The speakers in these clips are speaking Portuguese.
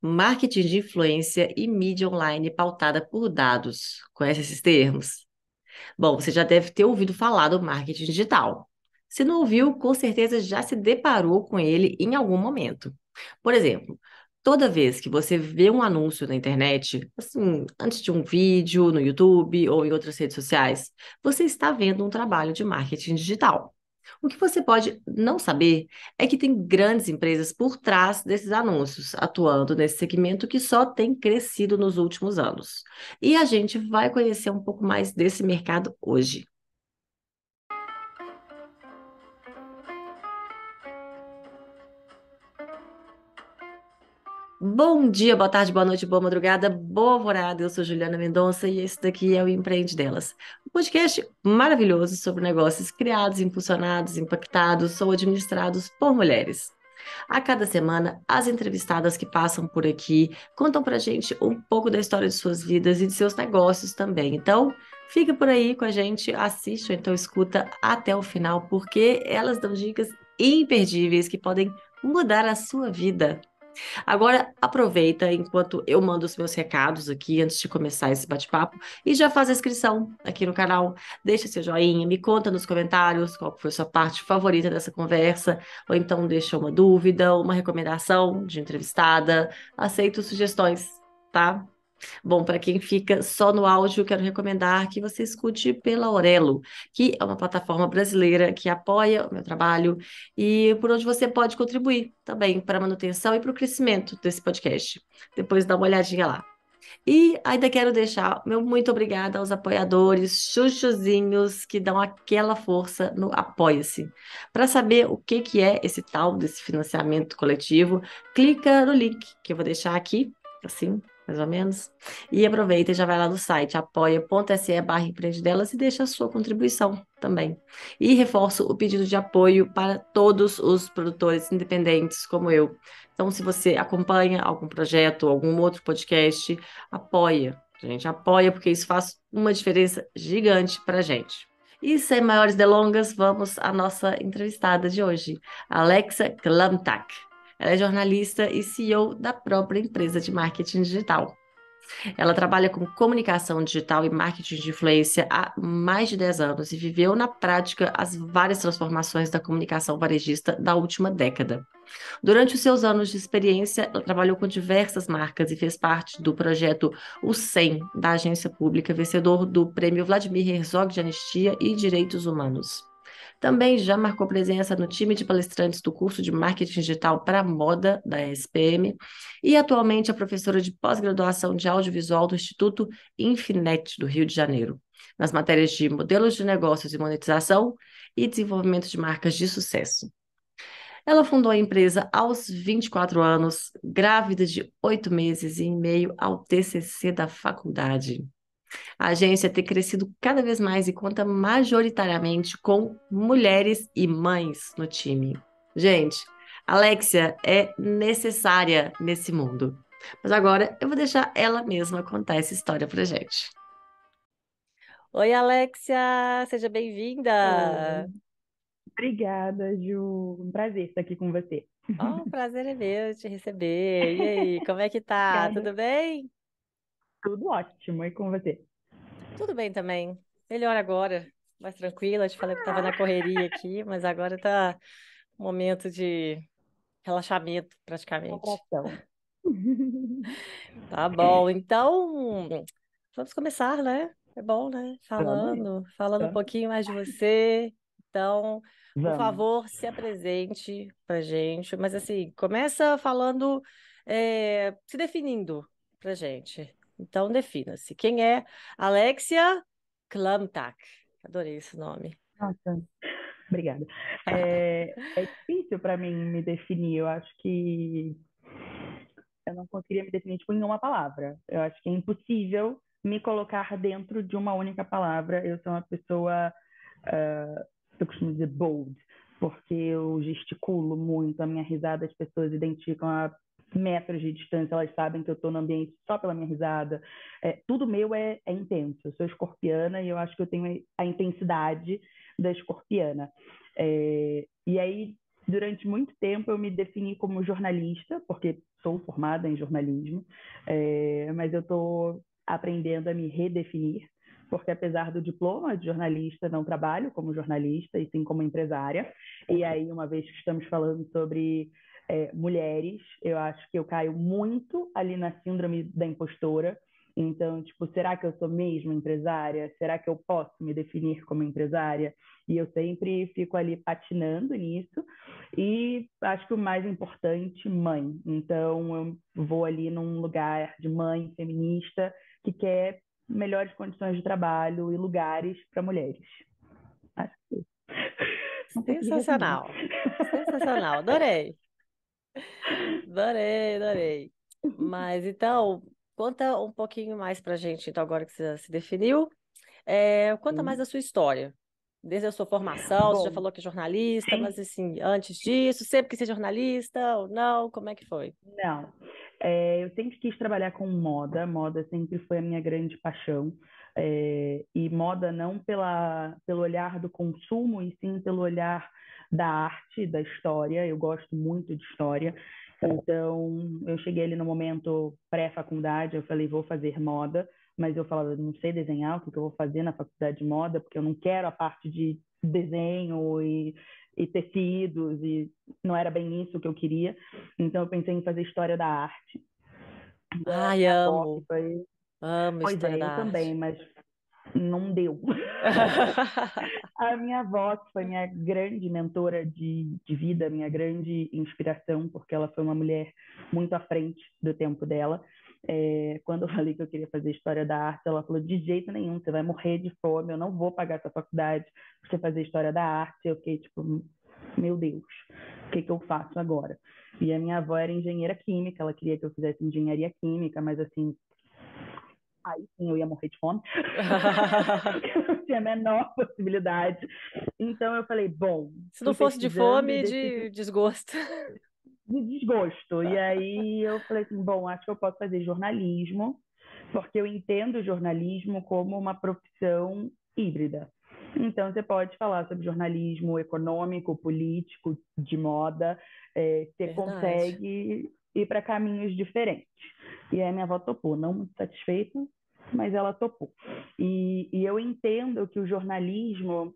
marketing de influência e mídia online pautada por dados. Conhece esses termos? Bom, você já deve ter ouvido falar do marketing digital. Se não ouviu, com certeza já se deparou com ele em algum momento. Por exemplo, toda vez que você vê um anúncio na internet, assim, antes de um vídeo no YouTube ou em outras redes sociais, você está vendo um trabalho de marketing digital. O que você pode não saber é que tem grandes empresas por trás desses anúncios, atuando nesse segmento que só tem crescido nos últimos anos. E a gente vai conhecer um pouco mais desse mercado hoje. Bom dia, boa tarde, boa noite, boa madrugada, boa alvorada. Eu sou Juliana Mendonça e esse daqui é o Empreende Delas. Podcast maravilhoso sobre negócios criados, impulsionados, impactados ou administrados por mulheres. A cada semana, as entrevistadas que passam por aqui contam pra gente um pouco da história de suas vidas e de seus negócios também. Então, fica por aí com a gente, assiste ou então escuta até o final, porque elas dão dicas imperdíveis que podem mudar a sua vida. Agora, aproveita enquanto eu mando os meus recados aqui antes de começar esse bate-papo e já faz a inscrição aqui no canal. Deixa seu joinha, me conta nos comentários qual foi a sua parte favorita dessa conversa, ou então deixa uma dúvida, uma recomendação de entrevistada. Aceito sugestões, tá? Bom, para quem fica só no áudio, quero recomendar que você escute pela Aurelo, que é uma plataforma brasileira que apoia o meu trabalho e por onde você pode contribuir também para a manutenção e para o crescimento desse podcast. Depois dá uma olhadinha lá. E ainda quero deixar meu muito obrigada aos apoiadores chuchuzinhos que dão aquela força no Apoia-se. Para saber o que, que é esse tal desse financiamento coletivo, clica no link que eu vou deixar aqui, assim, mais ou menos. E aproveita e já vai lá no site apoia.se barra delas e deixa a sua contribuição também. E reforço o pedido de apoio para todos os produtores independentes como eu. Então, se você acompanha algum projeto, algum outro podcast, apoia. Gente, apoia porque isso faz uma diferença gigante para gente. E sem maiores delongas, vamos à nossa entrevistada de hoje, Alexa Klamtak. Ela é jornalista e CEO da própria empresa de marketing digital. Ela trabalha com comunicação digital e marketing de influência há mais de 10 anos e viveu na prática as várias transformações da comunicação varejista da última década. Durante os seus anos de experiência, ela trabalhou com diversas marcas e fez parte do projeto O 100 da agência pública, vencedor do Prêmio Vladimir Herzog de Anistia e Direitos Humanos. Também já marcou presença no time de palestrantes do curso de Marketing Digital para Moda da SPM e atualmente é professora de pós-graduação de audiovisual do Instituto Infinet do Rio de Janeiro, nas matérias de modelos de negócios e monetização e desenvolvimento de marcas de sucesso. Ela fundou a empresa aos 24 anos, grávida de oito meses e meio ao TCC da faculdade. A agência tem crescido cada vez mais e conta majoritariamente com mulheres e mães no time. Gente, Alexia é necessária nesse mundo. Mas agora eu vou deixar ela mesma contar essa história pra gente. Oi, Alexia, seja bem-vinda. Obrigada, Ju. Um prazer estar aqui com você. Oh, um prazer é meu te receber. E aí, como é que tá? Tudo bem? Tudo ótimo. E com você? Tudo bem também. Melhor agora, mais tranquila. Te falei que estava na correria aqui, mas agora está um momento de relaxamento, praticamente. Tá bom, então vamos começar, né? É bom, né? Falando, falando um pouquinho mais de você. Então, por favor, se apresente pra gente. Mas assim, começa falando, é, se definindo pra gente. Então, defina-se. Quem é Alexia Klamtak? Adorei esse nome. Nossa, obrigada. É, é difícil para mim me definir. Eu acho que eu não conseguiria me definir tipo, em uma palavra. Eu acho que é impossível me colocar dentro de uma única palavra. Eu sou uma pessoa, ah, eu costumo dizer bold, porque eu gesticulo muito, a minha risada as pessoas identificam a metros de distância, elas sabem que eu estou no ambiente só pela minha risada. É, tudo meu é, é intenso. Eu sou escorpiana e eu acho que eu tenho a intensidade da escorpiana. É, e aí, durante muito tempo, eu me defini como jornalista, porque sou formada em jornalismo, é, mas eu estou aprendendo a me redefinir, porque apesar do diploma de jornalista, não trabalho como jornalista e sim como empresária. E aí, uma vez que estamos falando sobre é, mulheres, eu acho que eu caio muito ali na síndrome da impostora. Então, tipo, será que eu sou mesmo empresária? Será que eu posso me definir como empresária? E eu sempre fico ali patinando nisso. E acho que o mais importante, mãe. Então, eu vou ali num lugar de mãe feminista que quer melhores condições de trabalho e lugares para mulheres. Acho que Sensacional. Sensacional. Adorei. Adorei, adorei. Mas então, conta um pouquinho mais para a gente, então, agora que você se definiu. É, conta mais da sua história. Desde a sua formação, Bom, você já falou que é jornalista, mas assim, antes disso, sempre quis ser jornalista ou não? Como é que foi? Não. É, eu sempre quis trabalhar com moda, moda sempre foi a minha grande paixão. É, e moda não pela, pelo olhar do consumo, e sim pelo olhar da arte, da história. Eu gosto muito de história. Então, eu cheguei ali no momento pré-faculdade, eu falei, vou fazer moda, mas eu falava, não sei desenhar, o que eu vou fazer na faculdade de moda, porque eu não quero a parte de desenho e, e tecidos, e não era bem isso que eu queria. Então, eu pensei em fazer história da arte. Ai, amo. Foi... Amo pois história é, da eu arte. também, mas não deu. a minha avó, que foi minha grande mentora de, de vida, minha grande inspiração, porque ela foi uma mulher muito à frente do tempo dela. É, quando eu falei que eu queria fazer História da Arte, ela falou: de jeito nenhum, você vai morrer de fome, eu não vou pagar essa faculdade para você fazer História da Arte. Eu fiquei tipo, meu Deus, o que, que eu faço agora? E a minha avó era engenheira química, ela queria que eu fizesse engenharia química, mas assim, aí sim eu ia morrer de fome, não tinha a menor possibilidade. Então eu falei, bom. Se não fosse de fome, de desgosto. De desgosto. E aí eu falei assim, bom, acho que eu posso fazer jornalismo, porque eu entendo jornalismo como uma profissão híbrida. Então, você pode falar sobre jornalismo econômico, político, de moda, é, você Verdade. consegue ir para caminhos diferentes. E aí minha avó topou, não muito satisfeita, mas ela topou. E, e eu entendo que o jornalismo.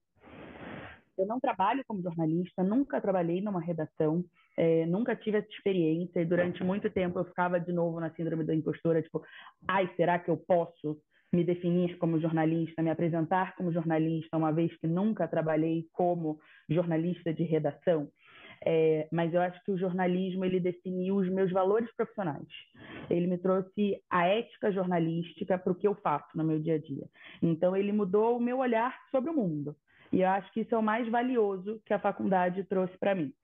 Eu não trabalho como jornalista, nunca trabalhei numa redação, é, nunca tive essa experiência, e durante muito tempo eu ficava de novo na síndrome da impostora, tipo, ai, será que eu posso me definir como jornalista, me apresentar como jornalista, uma vez que nunca trabalhei como jornalista de redação? É, mas eu acho que o jornalismo ele definiu os meus valores profissionais. Ele me trouxe a ética jornalística para o que eu faço no meu dia a dia. Então ele mudou o meu olhar sobre o mundo. E eu acho que isso é o mais valioso que a faculdade trouxe para mim.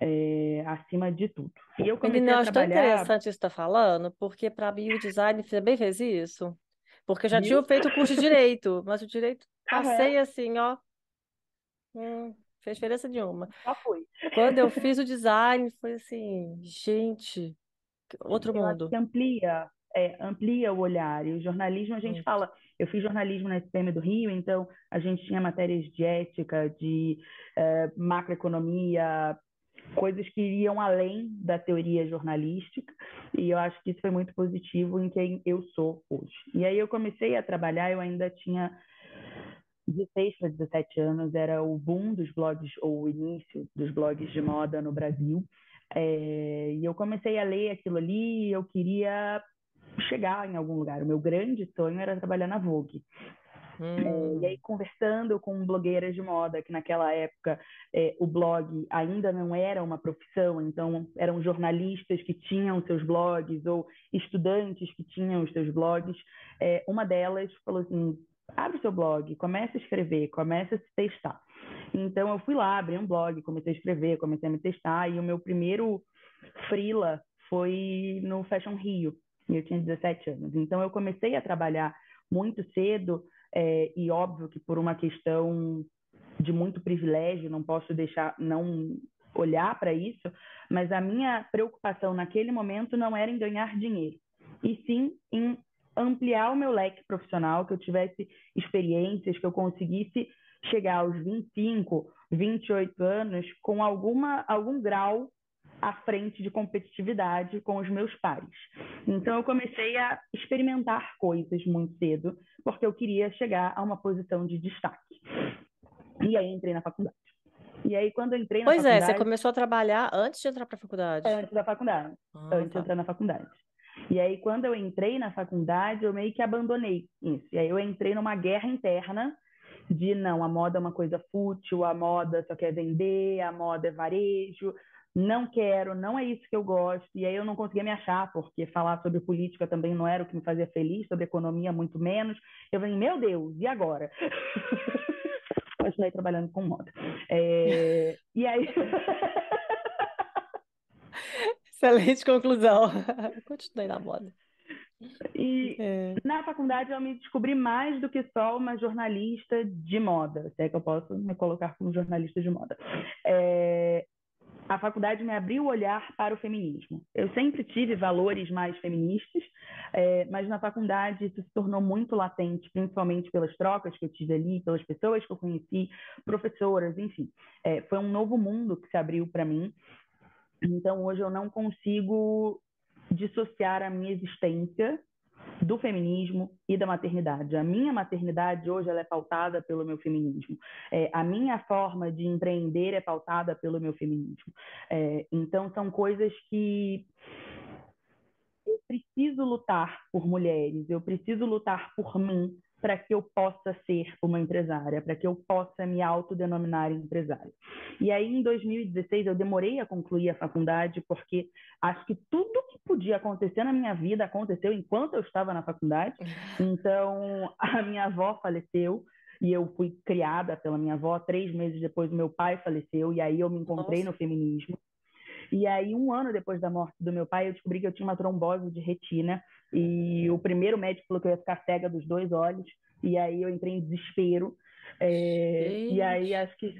É, acima de tudo. E eu comecei Menina, a trabalhar... tão interessante isso que está falando, porque para mim o design também fez isso. Porque eu já Viu? tinha feito o curso de Direito, mas o Direito passei assim, ó, hum, fez diferença nenhuma. Só foi. Quando eu fiz o design, foi assim, gente, outro eu mundo. amplia, é, amplia o olhar. E o jornalismo, a gente Muito. fala, eu fiz jornalismo na SPM do Rio, então a gente tinha matérias de ética, de é, macroeconomia, coisas que iriam além da teoria jornalística, e eu acho que isso foi muito positivo em quem eu sou hoje. E aí eu comecei a trabalhar, eu ainda tinha 16 para 17 anos era o boom dos blogs, ou o início dos blogs de moda no Brasil. É, e eu comecei a ler aquilo ali e eu queria chegar em algum lugar. O meu grande sonho era trabalhar na Vogue. Hum. É, e aí, conversando com blogueiras de moda, que naquela época é, o blog ainda não era uma profissão, então eram jornalistas que tinham seus blogs ou estudantes que tinham os seus blogs, é, uma delas falou assim: abre o seu blog, comece a escrever, comece a se testar. Então eu fui lá, abri um blog, comecei a escrever, comecei a me testar e o meu primeiro freela foi no Fashion Rio, e eu tinha 17 anos. Então eu comecei a trabalhar muito cedo é, e óbvio que por uma questão de muito privilégio, não posso deixar não olhar para isso, mas a minha preocupação naquele momento não era em ganhar dinheiro, e sim em ampliar o meu leque profissional, que eu tivesse experiências, que eu conseguisse chegar aos 25, 28 anos com alguma, algum grau à frente de competitividade com os meus pares. Então, eu comecei a experimentar coisas muito cedo, porque eu queria chegar a uma posição de destaque. E aí entrei na faculdade. E aí, quando eu entrei na pois faculdade... Pois é, você começou a trabalhar antes de entrar para a faculdade? Antes da faculdade. Ah, antes tá. de entrar na faculdade. E aí, quando eu entrei na faculdade, eu meio que abandonei isso. E aí, eu entrei numa guerra interna de não, a moda é uma coisa fútil, a moda só quer vender, a moda é varejo, não quero, não é isso que eu gosto. E aí eu não conseguia me achar, porque falar sobre política também não era o que me fazia feliz, sobre economia muito menos. Eu falei, meu Deus, e agora? Continuei trabalhando com moda. É... E aí. Excelente conclusão. Continuei na moda. E é. na faculdade eu me descobri mais do que só uma jornalista de moda, se é que eu posso me colocar como jornalista de moda. É, a faculdade me abriu o olhar para o feminismo. Eu sempre tive valores mais feministas, é, mas na faculdade isso se tornou muito latente, principalmente pelas trocas que eu tive ali, pelas pessoas que eu conheci, professoras, enfim. É, foi um novo mundo que se abriu para mim. Então hoje eu não consigo dissociar a minha existência do feminismo e da maternidade. A minha maternidade hoje ela é pautada pelo meu feminismo. É, a minha forma de empreender é pautada pelo meu feminismo. É, então são coisas que eu preciso lutar por mulheres, eu preciso lutar por mim para que eu possa ser uma empresária, para que eu possa me autodenominar empresária. E aí, em 2016, eu demorei a concluir a faculdade, porque acho que tudo que podia acontecer na minha vida aconteceu enquanto eu estava na faculdade. Então, a minha avó faleceu, e eu fui criada pela minha avó. Três meses depois, meu pai faleceu, e aí eu me encontrei Nossa. no feminismo. E aí, um ano depois da morte do meu pai, eu descobri que eu tinha uma trombose de retina. E o primeiro médico falou que eu ia ficar cega dos dois olhos. E aí eu entrei em desespero. É, e aí, acho que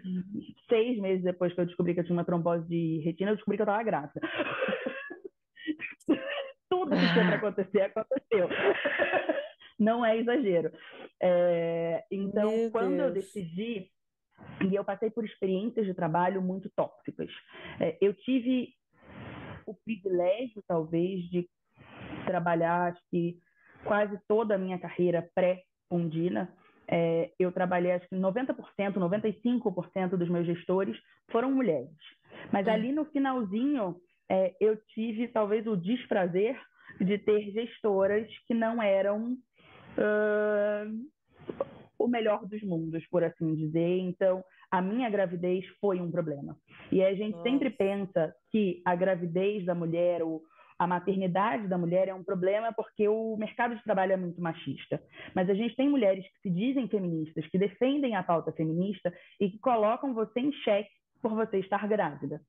seis meses depois que eu descobri que eu tinha uma trombose de retina, eu descobri que eu estava grávida. Tudo que tinha para acontecer, aconteceu. Não é exagero. É, então, Meu quando Deus. eu decidi e eu passei por experiências de trabalho muito tóxicas. É, eu tive o privilégio, talvez, de trabalhar, acho que quase toda a minha carreira pré-Undina. É, eu trabalhei, acho que 90%, 95% dos meus gestores foram mulheres. Mas ali no finalzinho, é, eu tive talvez o desprazer de ter gestoras que não eram uh, o melhor dos mundos, por assim dizer. Então, a minha gravidez foi um problema. E a gente Nossa. sempre pensa que a gravidez da mulher, ou a maternidade da mulher é um problema porque o mercado de trabalho é muito machista. Mas a gente tem mulheres que se dizem feministas, que defendem a pauta feminista e que colocam você em xeque por você estar grávida.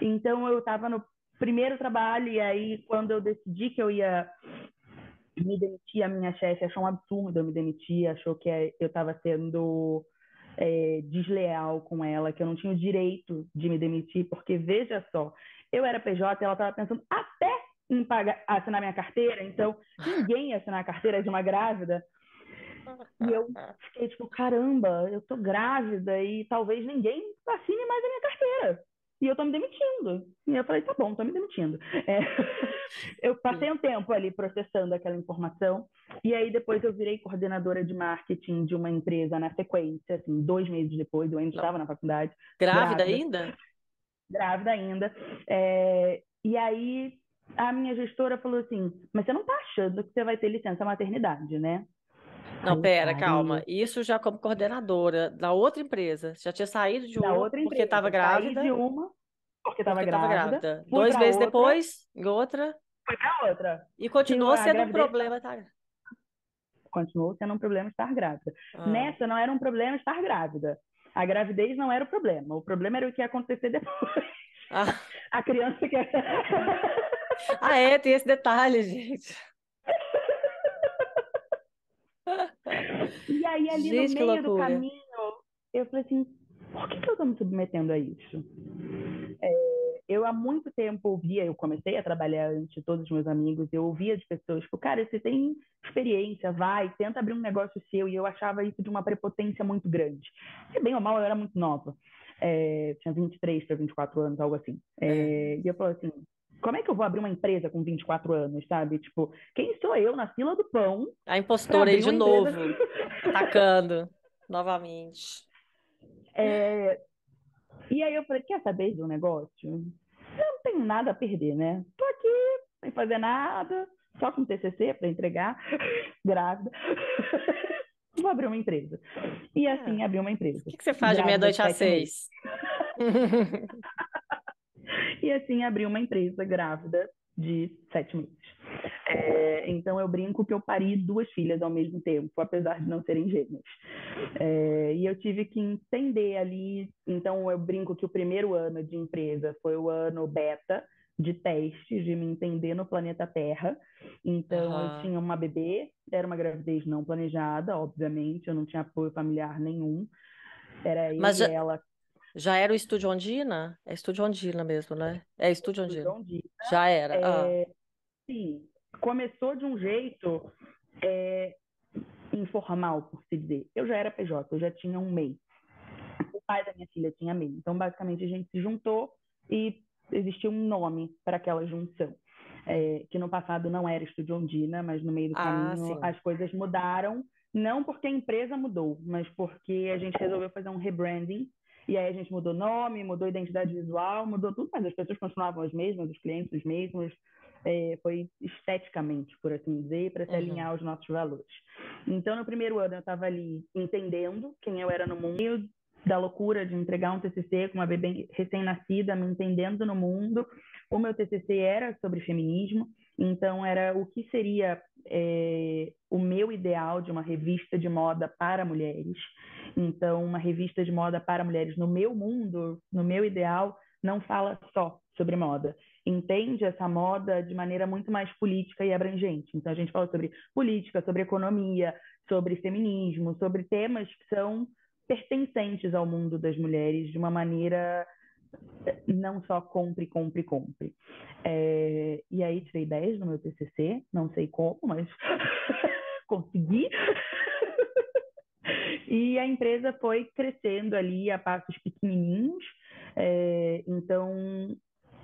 Então, eu estava no primeiro trabalho e aí, quando eu decidi que eu ia me demitir, a minha chefe achou um absurdo eu me demitir, achou que é, eu estava sendo é, desleal com ela, que eu não tinha o direito de me demitir, porque veja só, eu era PJ e ela estava pensando até em pagar, assinar minha carteira, então ninguém ia assinar a carteira de uma grávida. E eu fiquei tipo, caramba, eu tô grávida e talvez ninguém assine mais a minha carteira e eu tô me demitindo. E eu falei, tá bom, tô me demitindo. É, eu passei um tempo ali processando aquela informação, e aí depois eu virei coordenadora de marketing de uma empresa na sequência, assim, dois meses depois, eu ainda estava na faculdade. Grávida, grávida ainda? Grávida ainda. É, e aí a minha gestora falou assim, mas você não tá achando que você vai ter licença maternidade, né? Não, pera, calma. Isso já como coordenadora da outra empresa. Já tinha saído de uma outra porque estava grávida. Saí de uma porque estava grávida. grávida. Dois meses outra, depois, em outra. Foi para outra. E continuou sendo gravidez... um problema, tá? Continuou sendo um problema estar grávida. Ah. Nessa não era um problema estar grávida. A gravidez não era o problema. O problema era o que ia acontecer depois. Ah. A criança que. ah, é, tem esse detalhe, gente. E aí, ali Gente, no meio do caminho, eu falei assim: por que, que eu estou me submetendo a isso? É, eu há muito tempo ouvia, eu comecei a trabalhar antes de todos os meus amigos, eu ouvia de pessoas, tipo, cara, você tem experiência, vai, tenta abrir um negócio seu, e eu achava isso de uma prepotência muito grande. E bem ou mal, eu era muito nova. é, tinha 23 para 24 anos, algo assim. É, e eu falei assim, como é que eu vou abrir uma empresa com 24 anos, sabe? Tipo, quem sou eu na fila do pão? A impostora aí de novo, atacando novamente. É... E aí eu falei, quer saber de um negócio? Eu não tenho nada a perder, né? Tô aqui, sem fazer nada, só com TCC para entregar, grávida. Vou abrir uma empresa. E é. assim, é. abri uma empresa. O que, que você faz de meia-noite às seis? e assim, abri uma empresa grávida de sete meses. É, então eu brinco que eu pari duas filhas ao mesmo tempo, apesar de não serem gêmeas. É, e eu tive que entender ali. Então eu brinco que o primeiro ano de empresa foi o ano beta de testes, de me entender no planeta Terra. Então uhum. eu tinha uma bebê, era uma gravidez não planejada, obviamente, eu não tinha apoio familiar nenhum. Era eu Mas e ela já era o Estúdio Ondina? É Estúdio Ondina mesmo, né? É Estúdio Ondina. Ondina Já era. É... Ah. Sim, começou de um jeito é, informal, por se dizer. Eu já era PJ, eu já tinha um MEI. O pai da minha filha tinha MEI. Então, basicamente, a gente se juntou e existia um nome para aquela junção. É, que no passado não era Estúdio Ondina, mas no meio do ah, caminho as coisas mudaram. Não porque a empresa mudou, mas porque a gente resolveu fazer um rebranding e aí a gente mudou nome, mudou identidade visual, mudou tudo, mas as pessoas continuavam as mesmas, os clientes os mesmos. É, foi esteticamente, por assim dizer, para se uhum. alinhar aos nossos valores. Então, no primeiro ano, eu estava ali entendendo quem eu era no mundo, da loucura de entregar um TCC com uma bebê recém-nascida, me entendendo no mundo. O meu TCC era sobre feminismo, então era o que seria é, o meu ideal de uma revista de moda para mulheres. Então, uma revista de moda para mulheres no meu mundo, no meu ideal, não fala só sobre moda. Entende essa moda de maneira muito mais política e abrangente. Então, a gente fala sobre política, sobre economia, sobre feminismo, sobre temas que são pertencentes ao mundo das mulheres de uma maneira não só compre, compre, compre. É, e aí tirei 10 no meu TCC, não sei como, mas consegui. E a empresa foi crescendo ali a passos pequenininhos. É, então,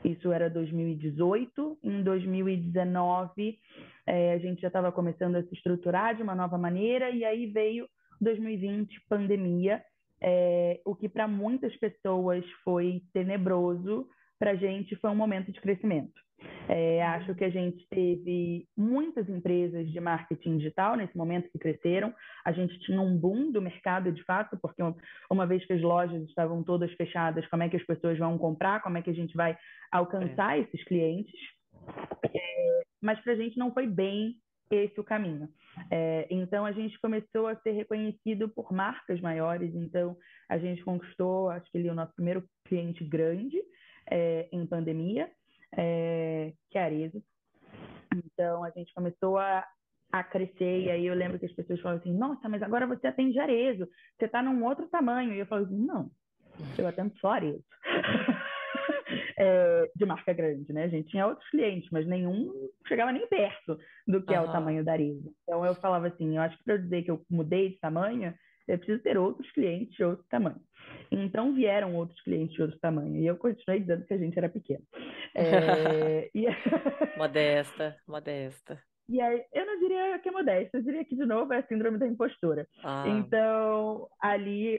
isso era 2018. Em 2019, é, a gente já estava começando a se estruturar de uma nova maneira. E aí veio 2020, pandemia, é, o que para muitas pessoas foi tenebroso, para a gente foi um momento de crescimento. É, acho que a gente teve muitas empresas de marketing digital nesse momento que cresceram. A gente tinha um boom do mercado de fato, porque uma vez que as lojas estavam todas fechadas, como é que as pessoas vão comprar? Como é que a gente vai alcançar é. esses clientes? É, mas para a gente não foi bem esse o caminho. É, então a gente começou a ser reconhecido por marcas maiores. Então a gente conquistou, acho que ele é o nosso primeiro cliente grande é, em pandemia é, que Arezzo. Então, a gente começou a, a crescer, e aí eu lembro que as pessoas falam assim, nossa, mas agora você atende Arezzo, você está num outro tamanho. E eu falo assim, não, eu atendo só Arezzo. é, de marca grande, né? A gente tinha outros clientes, mas nenhum chegava nem perto do que uhum. é o tamanho da Arezzo. Então, eu falava assim, eu acho que para dizer que eu mudei de tamanho, eu preciso ter outros clientes de outro tamanho. Então vieram outros clientes de outro tamanho. E eu continuei dizendo que a gente era pequeno. É... e... modesta, modesta. E aí, eu não diria que é modesta, eu diria que, de novo, é a síndrome da impostura. Ah. Então, ali,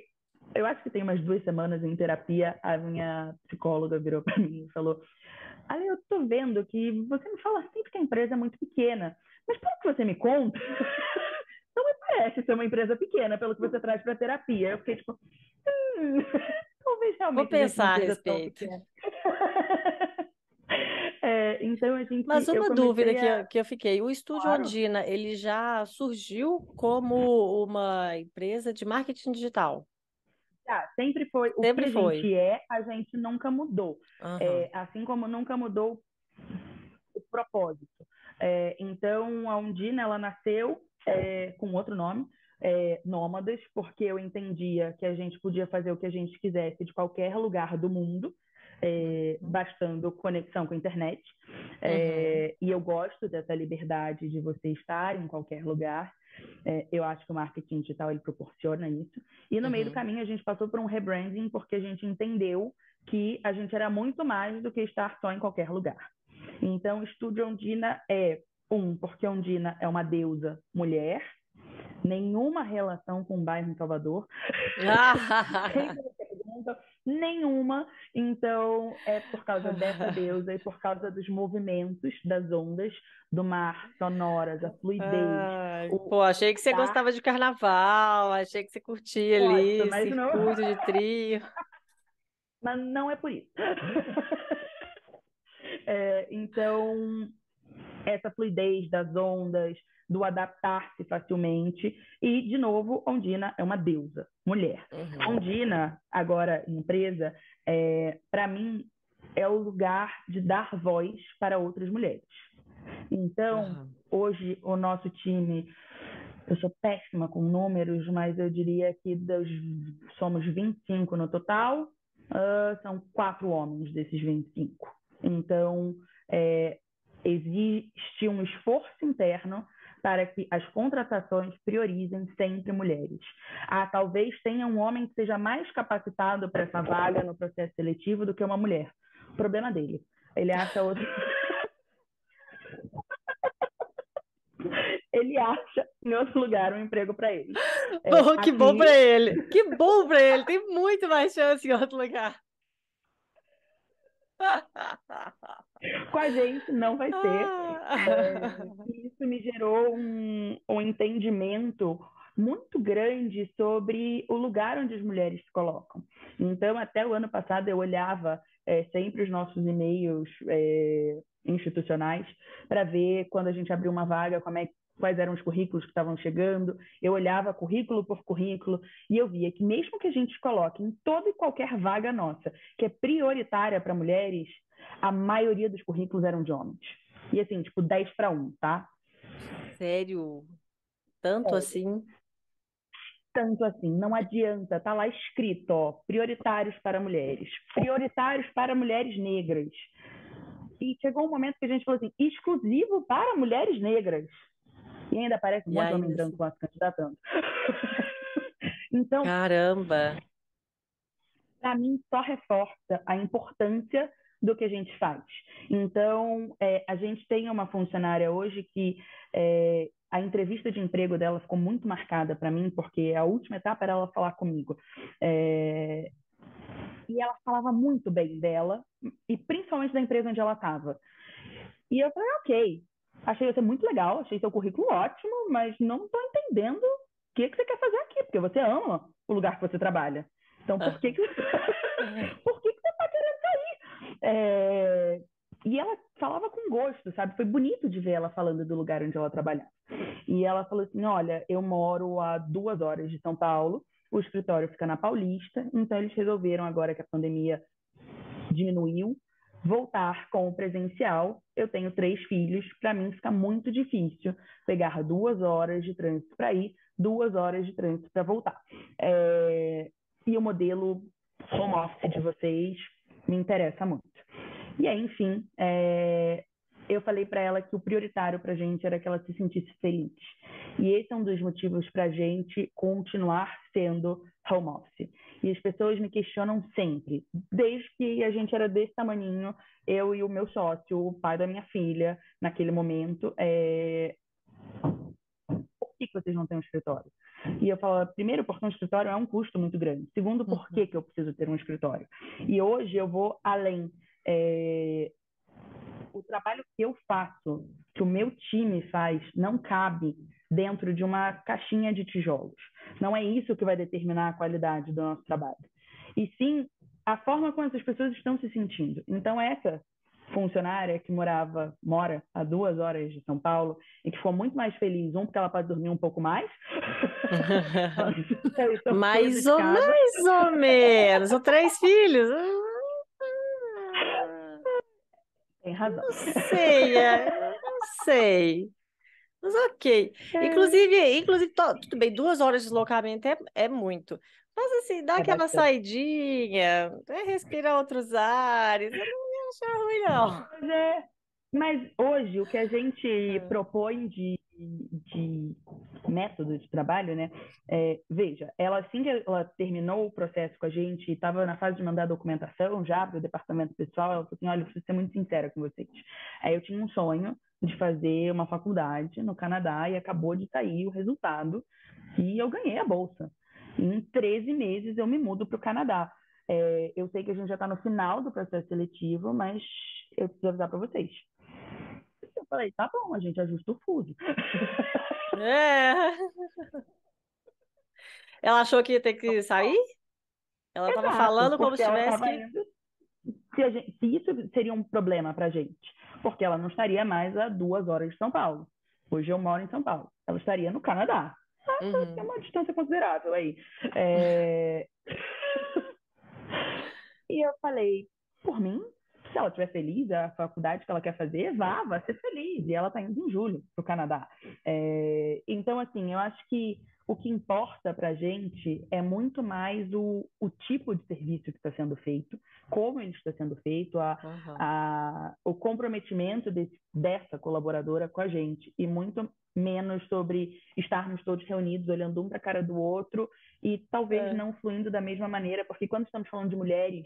eu acho que tem umas duas semanas em terapia, a minha psicóloga virou para mim e falou: Ali, eu tô vendo que você me fala sempre que a empresa é muito pequena, mas pelo que você me conta, parece ser uma empresa pequena, pelo que você traz para terapia. Eu fiquei tipo, hum, talvez realmente. Vou pensar a respeito. É, então a gente. Mas uma dúvida a... que, eu, que eu fiquei: o Estúdio claro. Ondina ele já surgiu como uma empresa de marketing digital? Tá, sempre foi. O sempre que foi. a gente é, a gente nunca mudou. Uhum. É, assim como nunca mudou o propósito. É, então, a Ondina, ela nasceu é, com outro nome, é, Nômadas, porque eu entendia que a gente podia fazer o que a gente quisesse de qualquer lugar do mundo, é, bastando conexão com a internet. É, uhum. E eu gosto dessa liberdade de você estar em qualquer lugar. É, eu acho que o marketing digital ele proporciona isso. E no uhum. meio do uhum. caminho a gente passou por um rebranding porque a gente entendeu que a gente era muito mais do que estar só em qualquer lugar. Então, Estúdio Ondina é um, porque Ondina é uma deusa mulher, nenhuma relação com o bairro em Salvador. nenhuma. Então, é por causa dessa deusa e por causa dos movimentos das ondas do mar, sonoras, a fluidez. Ai, o... Pô, achei que você gostava de carnaval, achei que você curtia ali, Nossa, circuito não... de trio. Mas não é por isso. é, então, essa fluidez das ondas, do adaptar-se facilmente. E, de novo, Ondina é uma deusa, mulher. Uhum. Ondina, agora empresa, é, para mim, é o lugar de dar voz para outras mulheres. Então, uhum. hoje, o nosso time, eu sou péssima com números, mas eu diria que dos, somos 25 no total, uh, são quatro homens desses 25. Então, é, existe um esforço interno para que as contratações priorizem sempre mulheres. Ah, talvez tenha um homem que seja mais capacitado para essa vaga no processo seletivo do que uma mulher. O problema dele. Ele acha outro. ele acha em outro lugar um emprego para ele. Bom, é, que aqui... bom para ele. Que bom para ele. Tem muito mais chance em outro lugar. Com a gente não vai ter. É, isso me gerou um, um entendimento muito grande sobre o lugar onde as mulheres se colocam. Então, até o ano passado, eu olhava é, sempre os nossos e-mails é, institucionais para ver quando a gente abriu uma vaga, como é, quais eram os currículos que estavam chegando. Eu olhava currículo por currículo e eu via que mesmo que a gente coloque em toda e qualquer vaga nossa, que é prioritária para mulheres, a maioria dos currículos eram de homens. E assim, tipo, 10 para 1, tá? Sério? Tanto é. assim? Tanto assim, não adianta, tá lá escrito, ó, prioritários para mulheres, prioritários para mulheres negras. E chegou um momento que a gente falou assim, exclusivo para mulheres negras. E ainda aparece um monte de homem branco lá se candidatando. então, caramba. Para mim só reforça a importância do que a gente faz. Então, é, a gente tem uma funcionária hoje que é, a entrevista de emprego dela ficou muito marcada para mim, porque a última etapa era ela falar comigo. É, e ela falava muito bem dela, e principalmente da empresa onde ela estava. E eu falei, ok, achei você muito legal, achei seu currículo ótimo, mas não estou entendendo o que, que você quer fazer aqui, porque você ama o lugar que você trabalha. Então, por que, que, por que, que você está querendo sair? É... E ela falava com gosto, sabe? Foi bonito de ver ela falando do lugar onde ela trabalhava. E ela falou assim: Olha, eu moro a duas horas de São Paulo, o escritório fica na Paulista, então eles resolveram, agora que a pandemia diminuiu, voltar com o presencial. Eu tenho três filhos, para mim fica muito difícil pegar duas horas de trânsito para ir, duas horas de trânsito para voltar. É... E o modelo home office de vocês me interessa muito. E aí, enfim, é... eu falei para ela que o prioritário para a gente era que ela se sentisse feliz. E esse é um dos motivos para a gente continuar sendo home office. E as pessoas me questionam sempre, desde que a gente era desse tamanhinho, eu e o meu sócio, o pai da minha filha, naquele momento, é... por que, vocês não têm um escritório? E eu falo, primeiro, porque um escritório é um custo muito grande. Segundo, por que, uhum. que eu preciso ter um escritório? E hoje eu vou além. É... O trabalho que eu faço, que o meu time faz, não cabe dentro de uma caixinha de tijolos. Não é isso que vai determinar a qualidade do nosso trabalho. E sim a forma como essas pessoas estão se sentindo. Então, essa funcionária que morava, mora a duas horas de São Paulo e que ficou muito mais feliz, um, porque ela pode dormir um pouco mais. mais, ou, mais ou menos. São três filhos. Tem razão. Não sei, é, não sei. Mas ok. É. Inclusive, inclusive tudo bem, duas horas de deslocamento é, é muito. Mas assim, dá é aquela bastante. saidinha, é respirar outros ares, eu não ia achar ruim, não. Mas é, Mas hoje o que a gente é. propõe de, de método de trabalho, né? É, veja, ela assim que ela terminou o processo com a gente, estava na fase de mandar documentação já para o departamento pessoal, ela falou assim, olha, eu preciso ser muito sincera com vocês. Aí eu tinha um sonho de fazer uma faculdade no Canadá e acabou de sair o resultado e eu ganhei a bolsa. Em 13 meses eu me mudo para o Canadá. É, eu sei que a gente já está no final do processo seletivo, mas eu preciso avisar para vocês. Eu falei, tá bom, a gente ajusta o fuso. É. Ela achou que ia ter que sair? Ela estava falando como se tivesse que... Indo, se, gente, se, isso seria um problema para gente, porque ela não estaria mais a duas horas de São Paulo. Hoje eu moro em São Paulo. Ela estaria no Canadá. Ah, uhum. É uma distância considerável aí. É... e eu falei, por mim, se ela estiver feliz, a faculdade que ela quer fazer, vá, vá ser feliz. E ela está indo em julho para o Canadá. É, então, assim, eu acho que o que importa para a gente é muito mais o, o tipo de serviço que está sendo feito, como ele está sendo feito, a, uhum. a, o comprometimento desse, dessa colaboradora com a gente, e muito menos sobre estarmos todos reunidos olhando um para a cara do outro e talvez é. não fluindo da mesma maneira, porque quando estamos falando de mulheres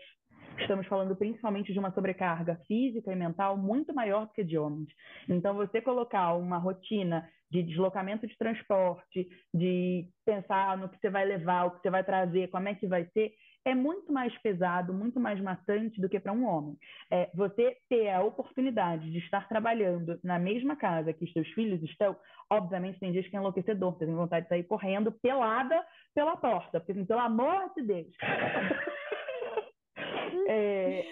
estamos falando principalmente de uma sobrecarga física e mental muito maior do que de homens. Então, você colocar uma rotina de deslocamento de transporte, de pensar no que você vai levar, o que você vai trazer, como é que vai ser, é muito mais pesado, muito mais maçante do que para um homem. É, você ter a oportunidade de estar trabalhando na mesma casa que os seus filhos estão, obviamente tem dias que é enlouquecedor, você tem vontade de sair correndo pelada pela porta, porque, assim, pelo amor de Deus. É,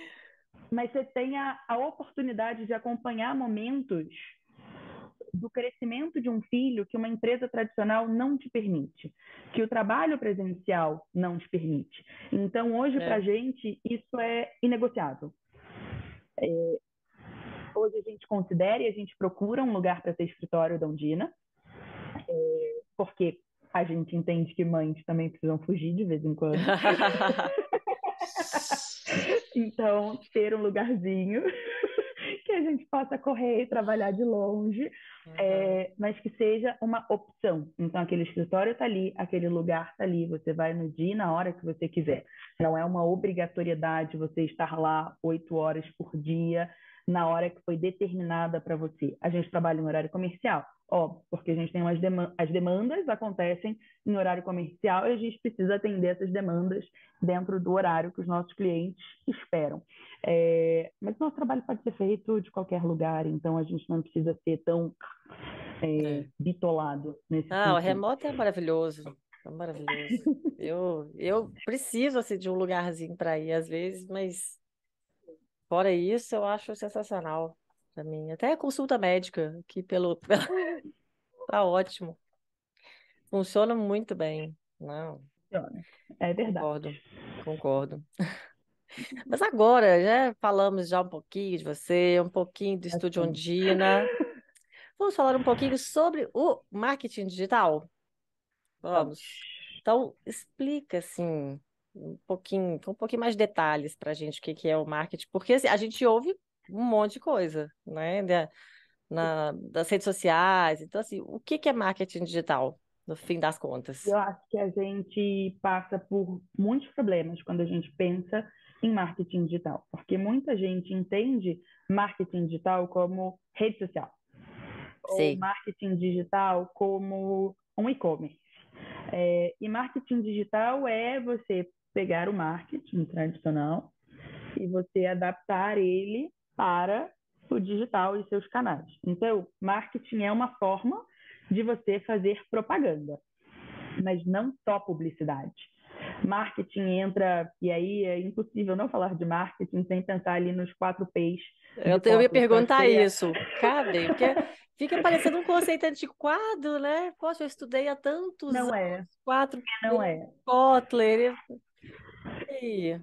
mas você tem a, a oportunidade de acompanhar momentos do crescimento de um filho que uma empresa tradicional não te permite, que o trabalho presencial não te permite. Então, hoje, é. para a gente, isso é inegociável. É, hoje a gente considera e a gente procura um lugar para ser escritório da Undina, é, porque a gente entende que mães também precisam fugir de vez em quando. Então, ter um lugarzinho que a gente possa correr e trabalhar de longe, uhum. é, mas que seja uma opção. Então, aquele escritório está ali, aquele lugar está ali, você vai no dia e na hora que você quiser. Não é uma obrigatoriedade você estar lá oito horas por dia, na hora que foi determinada para você. A gente trabalha em horário comercial. Óbvio, porque a gente tem umas demandas, as demandas acontecem em horário comercial e a gente precisa atender essas demandas dentro do horário que os nossos clientes esperam. É, mas o nosso trabalho pode ser feito de qualquer lugar, então a gente não precisa ser tão é, é. bitolado nesse Ah, sentido. o remoto é maravilhoso. É maravilhoso. eu, eu preciso assim, de um lugarzinho para ir às vezes, mas fora isso, eu acho sensacional para mim. Até a consulta médica, que pelo. tá ótimo. Funciona muito bem. Não. É verdade. Concordo, concordo. Mas agora, já falamos já um pouquinho de você, um pouquinho do Estúdio Ondina. Vamos falar um pouquinho sobre o marketing digital? Vamos. Então, explica assim um pouquinho, com um pouquinho mais de detalhes para a gente o que, que é o marketing, porque assim, a gente ouve um monte de coisa, né? Da, na, das redes sociais. Então, assim, o que, que é marketing digital, no fim das contas? Eu acho que a gente passa por muitos problemas quando a gente pensa em marketing digital, porque muita gente entende marketing digital como rede social, Sim. ou marketing digital como um e-commerce. É, e marketing digital é você pegar o marketing tradicional e você adaptar ele para o digital e seus canais. Então, marketing é uma forma de você fazer propaganda, mas não só publicidade. Marketing entra, e aí é impossível não falar de marketing sem pensar ali nos quatro P's. Eu, eu ia perguntar isso. Cadê? Porque fica parecendo um conceito antiquado, né? Poxa, eu estudei há tantos não é. anos. É. Quatro Não é. Kotler. E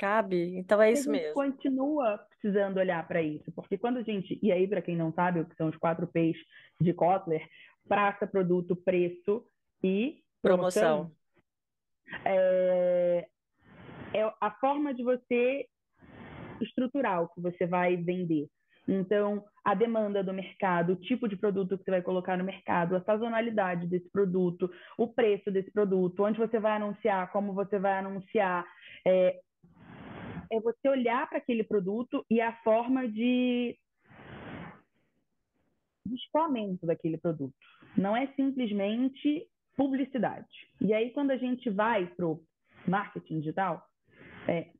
cabe. Então é isso mesmo. continua precisando olhar para isso, porque quando a gente, e aí para quem não sabe o que são os quatro P's de Kotler, praça, produto, preço e promoção. promoção. É, é a forma de você estruturar o que você vai vender. Então, a demanda do mercado, o tipo de produto que você vai colocar no mercado, a sazonalidade desse produto, o preço desse produto, onde você vai anunciar, como você vai anunciar. É, é você olhar para aquele produto e a forma de, escoamento daquele produto. Não é simplesmente publicidade. E aí, quando a gente vai para o marketing digital, é,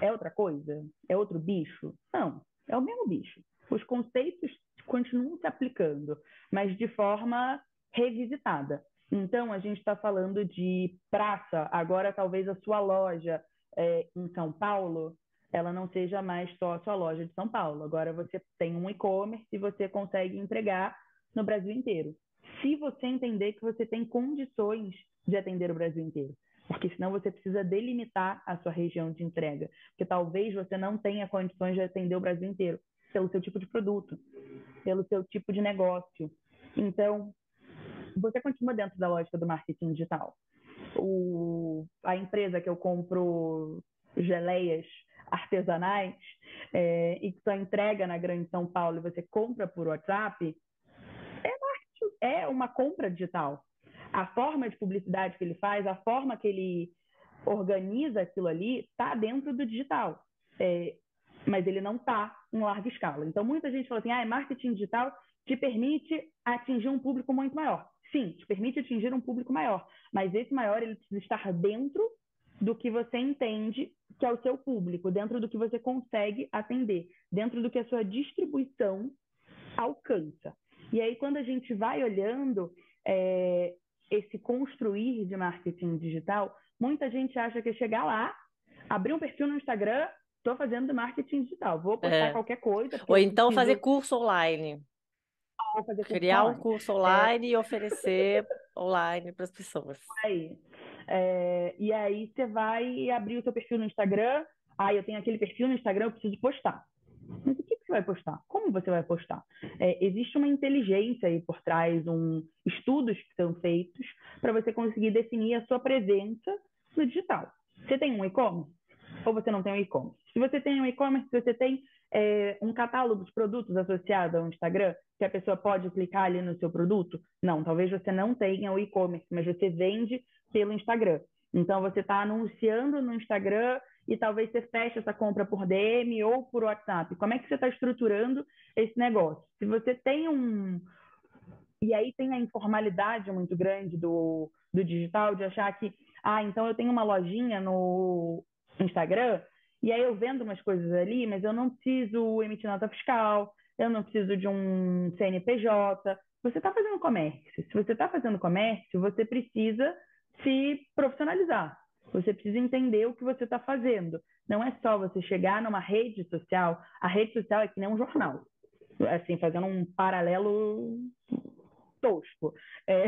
é outra coisa? É outro bicho? Não, é o mesmo bicho. Os conceitos continuam se aplicando, mas de forma revisitada. Então, a gente está falando de praça, agora talvez a sua loja é, em São Paulo, ela não seja mais só a sua loja de São Paulo. Agora você tem um e-commerce e você consegue entregar no Brasil inteiro. Se você entender que você tem condições de atender o Brasil inteiro porque senão você precisa delimitar a sua região de entrega, porque talvez você não tenha condições de atender o Brasil inteiro pelo seu tipo de produto, pelo seu tipo de negócio. Então, você continua dentro da lógica do marketing digital. O, a empresa que eu compro geleias artesanais é, e que só entrega na Grande São Paulo e você compra por WhatsApp, é, é uma compra digital a forma de publicidade que ele faz, a forma que ele organiza aquilo ali, está dentro do digital. É, mas ele não está em larga escala. Então, muita gente fala assim, ah, marketing digital te permite atingir um público muito maior. Sim, te permite atingir um público maior, mas esse maior ele precisa estar dentro do que você entende que é o seu público, dentro do que você consegue atender, dentro do que a sua distribuição alcança. E aí, quando a gente vai olhando, é, esse construir de marketing digital, muita gente acha que é chegar lá, abrir um perfil no Instagram, estou fazendo marketing digital, vou postar é. qualquer coisa. Ou então preciso... fazer curso online. Criar online. um curso online é. e oferecer online para as pessoas. Aí. É, e aí você vai abrir o seu perfil no Instagram. Ah, eu tenho aquele perfil no Instagram, eu preciso postar. Mas o que, que você vai postar? Como você vai postar? É, existe uma inteligência aí por trás, um, estudos que são feitos para você conseguir definir a sua presença no digital. Você tem um e-commerce? Ou você não tem um e-commerce? Se você tem um e-commerce, você tem é, um catálogo de produtos associado ao Instagram, que a pessoa pode clicar ali no seu produto? Não, talvez você não tenha o e-commerce, mas você vende pelo Instagram. Então, você está anunciando no Instagram e talvez você feche essa compra por DM ou por WhatsApp. Como é que você está estruturando esse negócio? Se você tem um. E aí tem a informalidade muito grande do, do digital, de achar que, ah, então eu tenho uma lojinha no Instagram e aí eu vendo umas coisas ali, mas eu não preciso emitir nota fiscal, eu não preciso de um CNPJ. Você está fazendo comércio. Se você está fazendo comércio, você precisa se profissionalizar. Você precisa entender o que você está fazendo. Não é só você chegar numa rede social. A rede social é que nem um jornal. Assim, fazendo um paralelo tosco. É,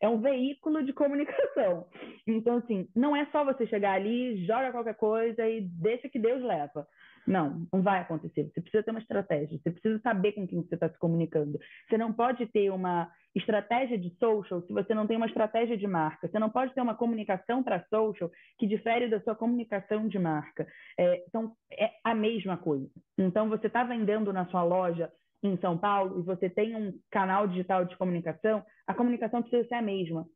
é um veículo de comunicação. Então, assim, não é só você chegar ali, joga qualquer coisa e deixa que Deus leva. Não, não vai acontecer. Você precisa ter uma estratégia, você precisa saber com quem você está se comunicando. Você não pode ter uma estratégia de social se você não tem uma estratégia de marca. Você não pode ter uma comunicação para social que difere da sua comunicação de marca. É, então, é a mesma coisa. Então, você está vendendo na sua loja em São Paulo e você tem um canal digital de comunicação, a comunicação precisa ser a mesma.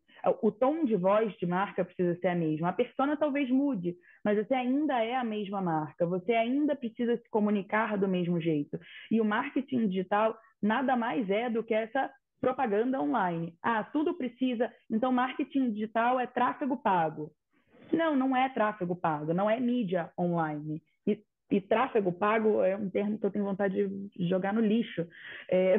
O tom de voz de marca precisa ser a mesma. A persona talvez mude, mas você ainda é a mesma marca. Você ainda precisa se comunicar do mesmo jeito. E o marketing digital nada mais é do que essa propaganda online. Ah, tudo precisa. Então, marketing digital é tráfego pago. Não, não é tráfego pago, não é mídia online. E, e tráfego pago é um termo que eu tenho vontade de jogar no lixo. É...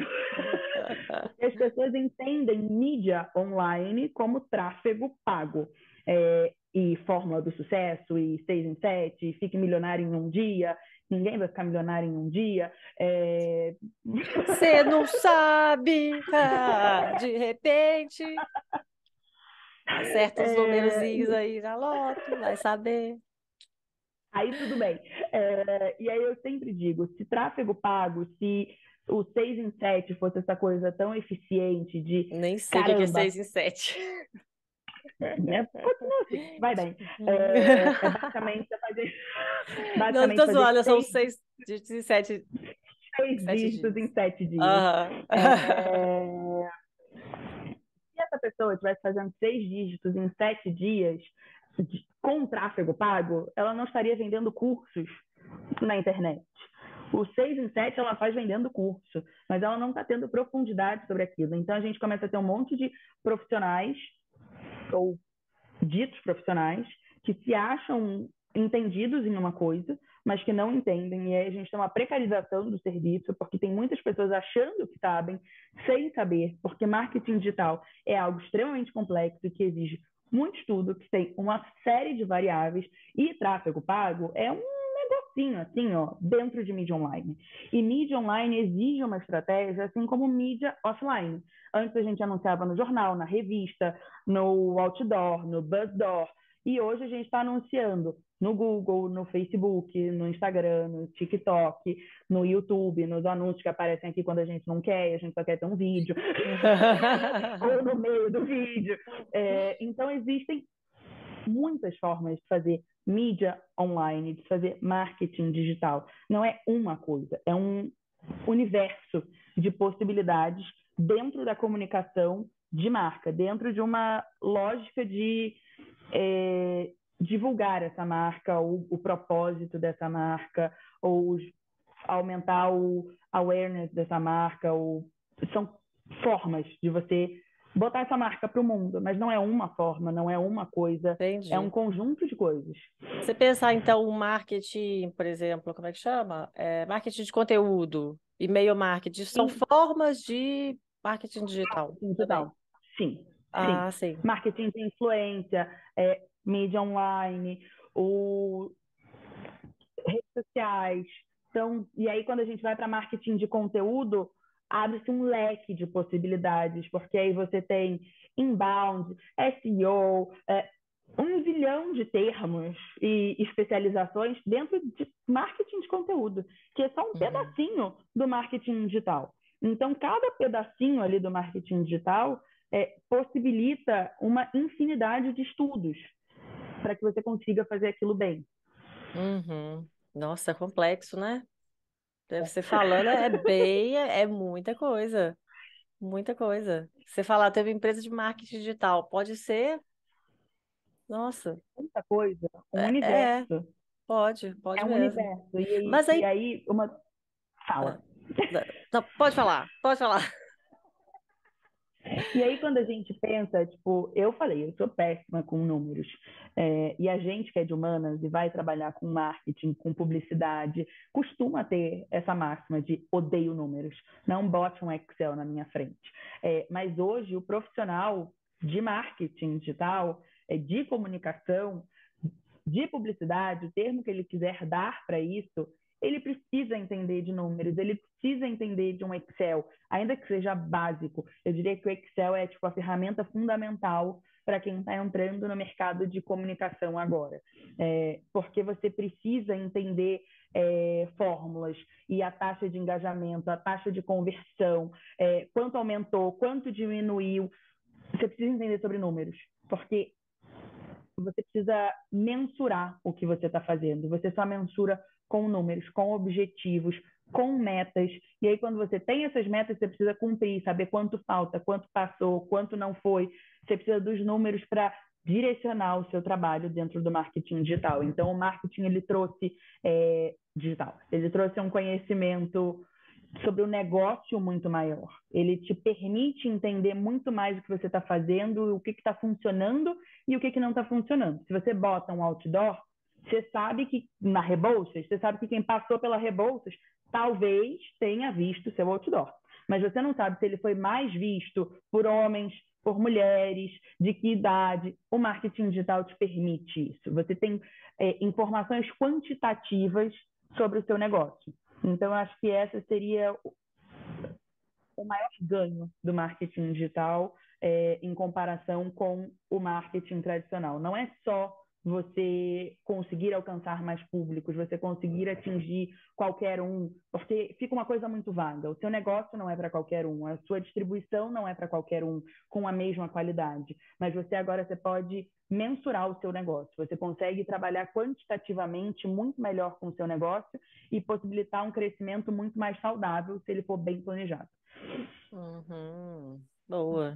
As pessoas entendem mídia online como tráfego pago. É, e fórmula do sucesso, e seis em sete, fique milionário em um dia, ninguém vai ficar milionário em um dia. É... Você não sabe, ah, de repente. Acerta os é... númerozinhos aí na loto, vai saber. Aí tudo bem. É... E aí eu sempre digo, se tráfego pago, se o 6 em 7 fosse essa coisa tão eficiente de. Nem sei o que é 6 em 7. Né? Assim, vai bem. É, é basicamente fazer. Basicamente não, tô zoando, são seis de sete. seis Sete dígitos dias. em sete dias. Aham. É, Se essa pessoa estivesse fazendo seis dígitos em sete dias de- com tráfego pago, ela não estaria vendendo cursos na internet. O seis em sete ela faz vendendo curso, mas ela não está tendo profundidade sobre aquilo. Então a gente começa a ter um monte de profissionais ou ditos profissionais que se acham entendidos em uma coisa, mas que não entendem. E aí a gente tem uma precarização do serviço, porque tem muitas pessoas achando que sabem, sem saber, porque marketing digital é algo extremamente complexo que exige muito estudo, que tem uma série de variáveis, e tráfego pago é um negocinho assim, ó, dentro de mídia online. E mídia online exige uma estratégia, assim como mídia offline. Antes a gente anunciava no jornal, na revista, no outdoor, no buzzdoor, e hoje a gente está anunciando no Google, no Facebook, no Instagram, no TikTok, no YouTube, nos anúncios que aparecem aqui quando a gente não quer, a gente só quer ter um vídeo, ou no meio do vídeo. É, então existem muitas formas de fazer mídia online, de fazer marketing digital. Não é uma coisa, é um universo de possibilidades dentro da comunicação de marca, dentro de uma lógica de é, divulgar essa marca, o, o, propósito dessa marca, ou aumentar o awareness dessa marca, ou são formas de você botar essa marca para o mundo, mas não é uma forma, não é uma coisa, Entendi. é um conjunto de coisas. Você pensar então o marketing, por exemplo, como é que chama? É, marketing de conteúdo, e-mail marketing, são Sim. formas de marketing digital. Marketing digital. Sim. Ah, sim. sim. Marketing de influência, é, mídia online, o... redes sociais. Então, e aí quando a gente vai para marketing de conteúdo, abre-se um leque de possibilidades, porque aí você tem inbound, SEO, é, um zilhão de termos e especializações dentro de marketing de conteúdo, que é só um uhum. pedacinho do marketing digital. Então, cada pedacinho ali do marketing digital é, possibilita uma infinidade de estudos para que você consiga fazer aquilo bem. Uhum. Nossa, é complexo, né? Deve ser falando, é bem, é muita coisa. Muita coisa. Você falar, teve empresa de marketing digital, pode ser. Nossa. Muita coisa. Um é, universo. É, pode, pode é um mesmo. universo. E aí, Mas aí... e aí uma. Fala. Não, pode falar, pode falar. E aí, quando a gente pensa, tipo, eu falei, eu sou péssima com números. É, e a gente que é de humanas e vai trabalhar com marketing, com publicidade, costuma ter essa máxima de odeio números. Não bote um Excel na minha frente. É, mas hoje, o profissional de marketing digital, é, de comunicação, de publicidade, o termo que ele quiser dar para isso, ele precisa entender de números, ele precisa entender de um Excel, ainda que seja básico. Eu diria que o Excel é tipo a ferramenta fundamental para quem está entrando no mercado de comunicação agora, é, porque você precisa entender é, fórmulas e a taxa de engajamento, a taxa de conversão, é, quanto aumentou, quanto diminuiu. Você precisa entender sobre números, porque você precisa mensurar o que você está fazendo. Você só mensura com números, com objetivos, com metas. E aí, quando você tem essas metas, você precisa cumprir, saber quanto falta, quanto passou, quanto não foi. Você precisa dos números para direcionar o seu trabalho dentro do marketing digital. Então, o marketing ele trouxe é, digital, ele trouxe um conhecimento sobre o negócio muito maior. Ele te permite entender muito mais o que você está fazendo, o que está funcionando e o que, que não está funcionando. Se você bota um outdoor, você sabe que na Rebouças, você sabe que quem passou pela Rebouças talvez tenha visto seu outdoor. Mas você não sabe se ele foi mais visto por homens, por mulheres, de que idade. O marketing digital te permite isso. Você tem é, informações quantitativas sobre o seu negócio. Então, acho que essa seria o maior ganho do marketing digital é, em comparação com o marketing tradicional. Não é só você conseguir alcançar mais públicos, você conseguir atingir qualquer um, porque fica uma coisa muito vaga. O seu negócio não é para qualquer um, a sua distribuição não é para qualquer um com a mesma qualidade, mas você agora você pode mensurar o seu negócio. Você consegue trabalhar quantitativamente muito melhor com o seu negócio e possibilitar um crescimento muito mais saudável se ele for bem planejado. Uhum. Boa.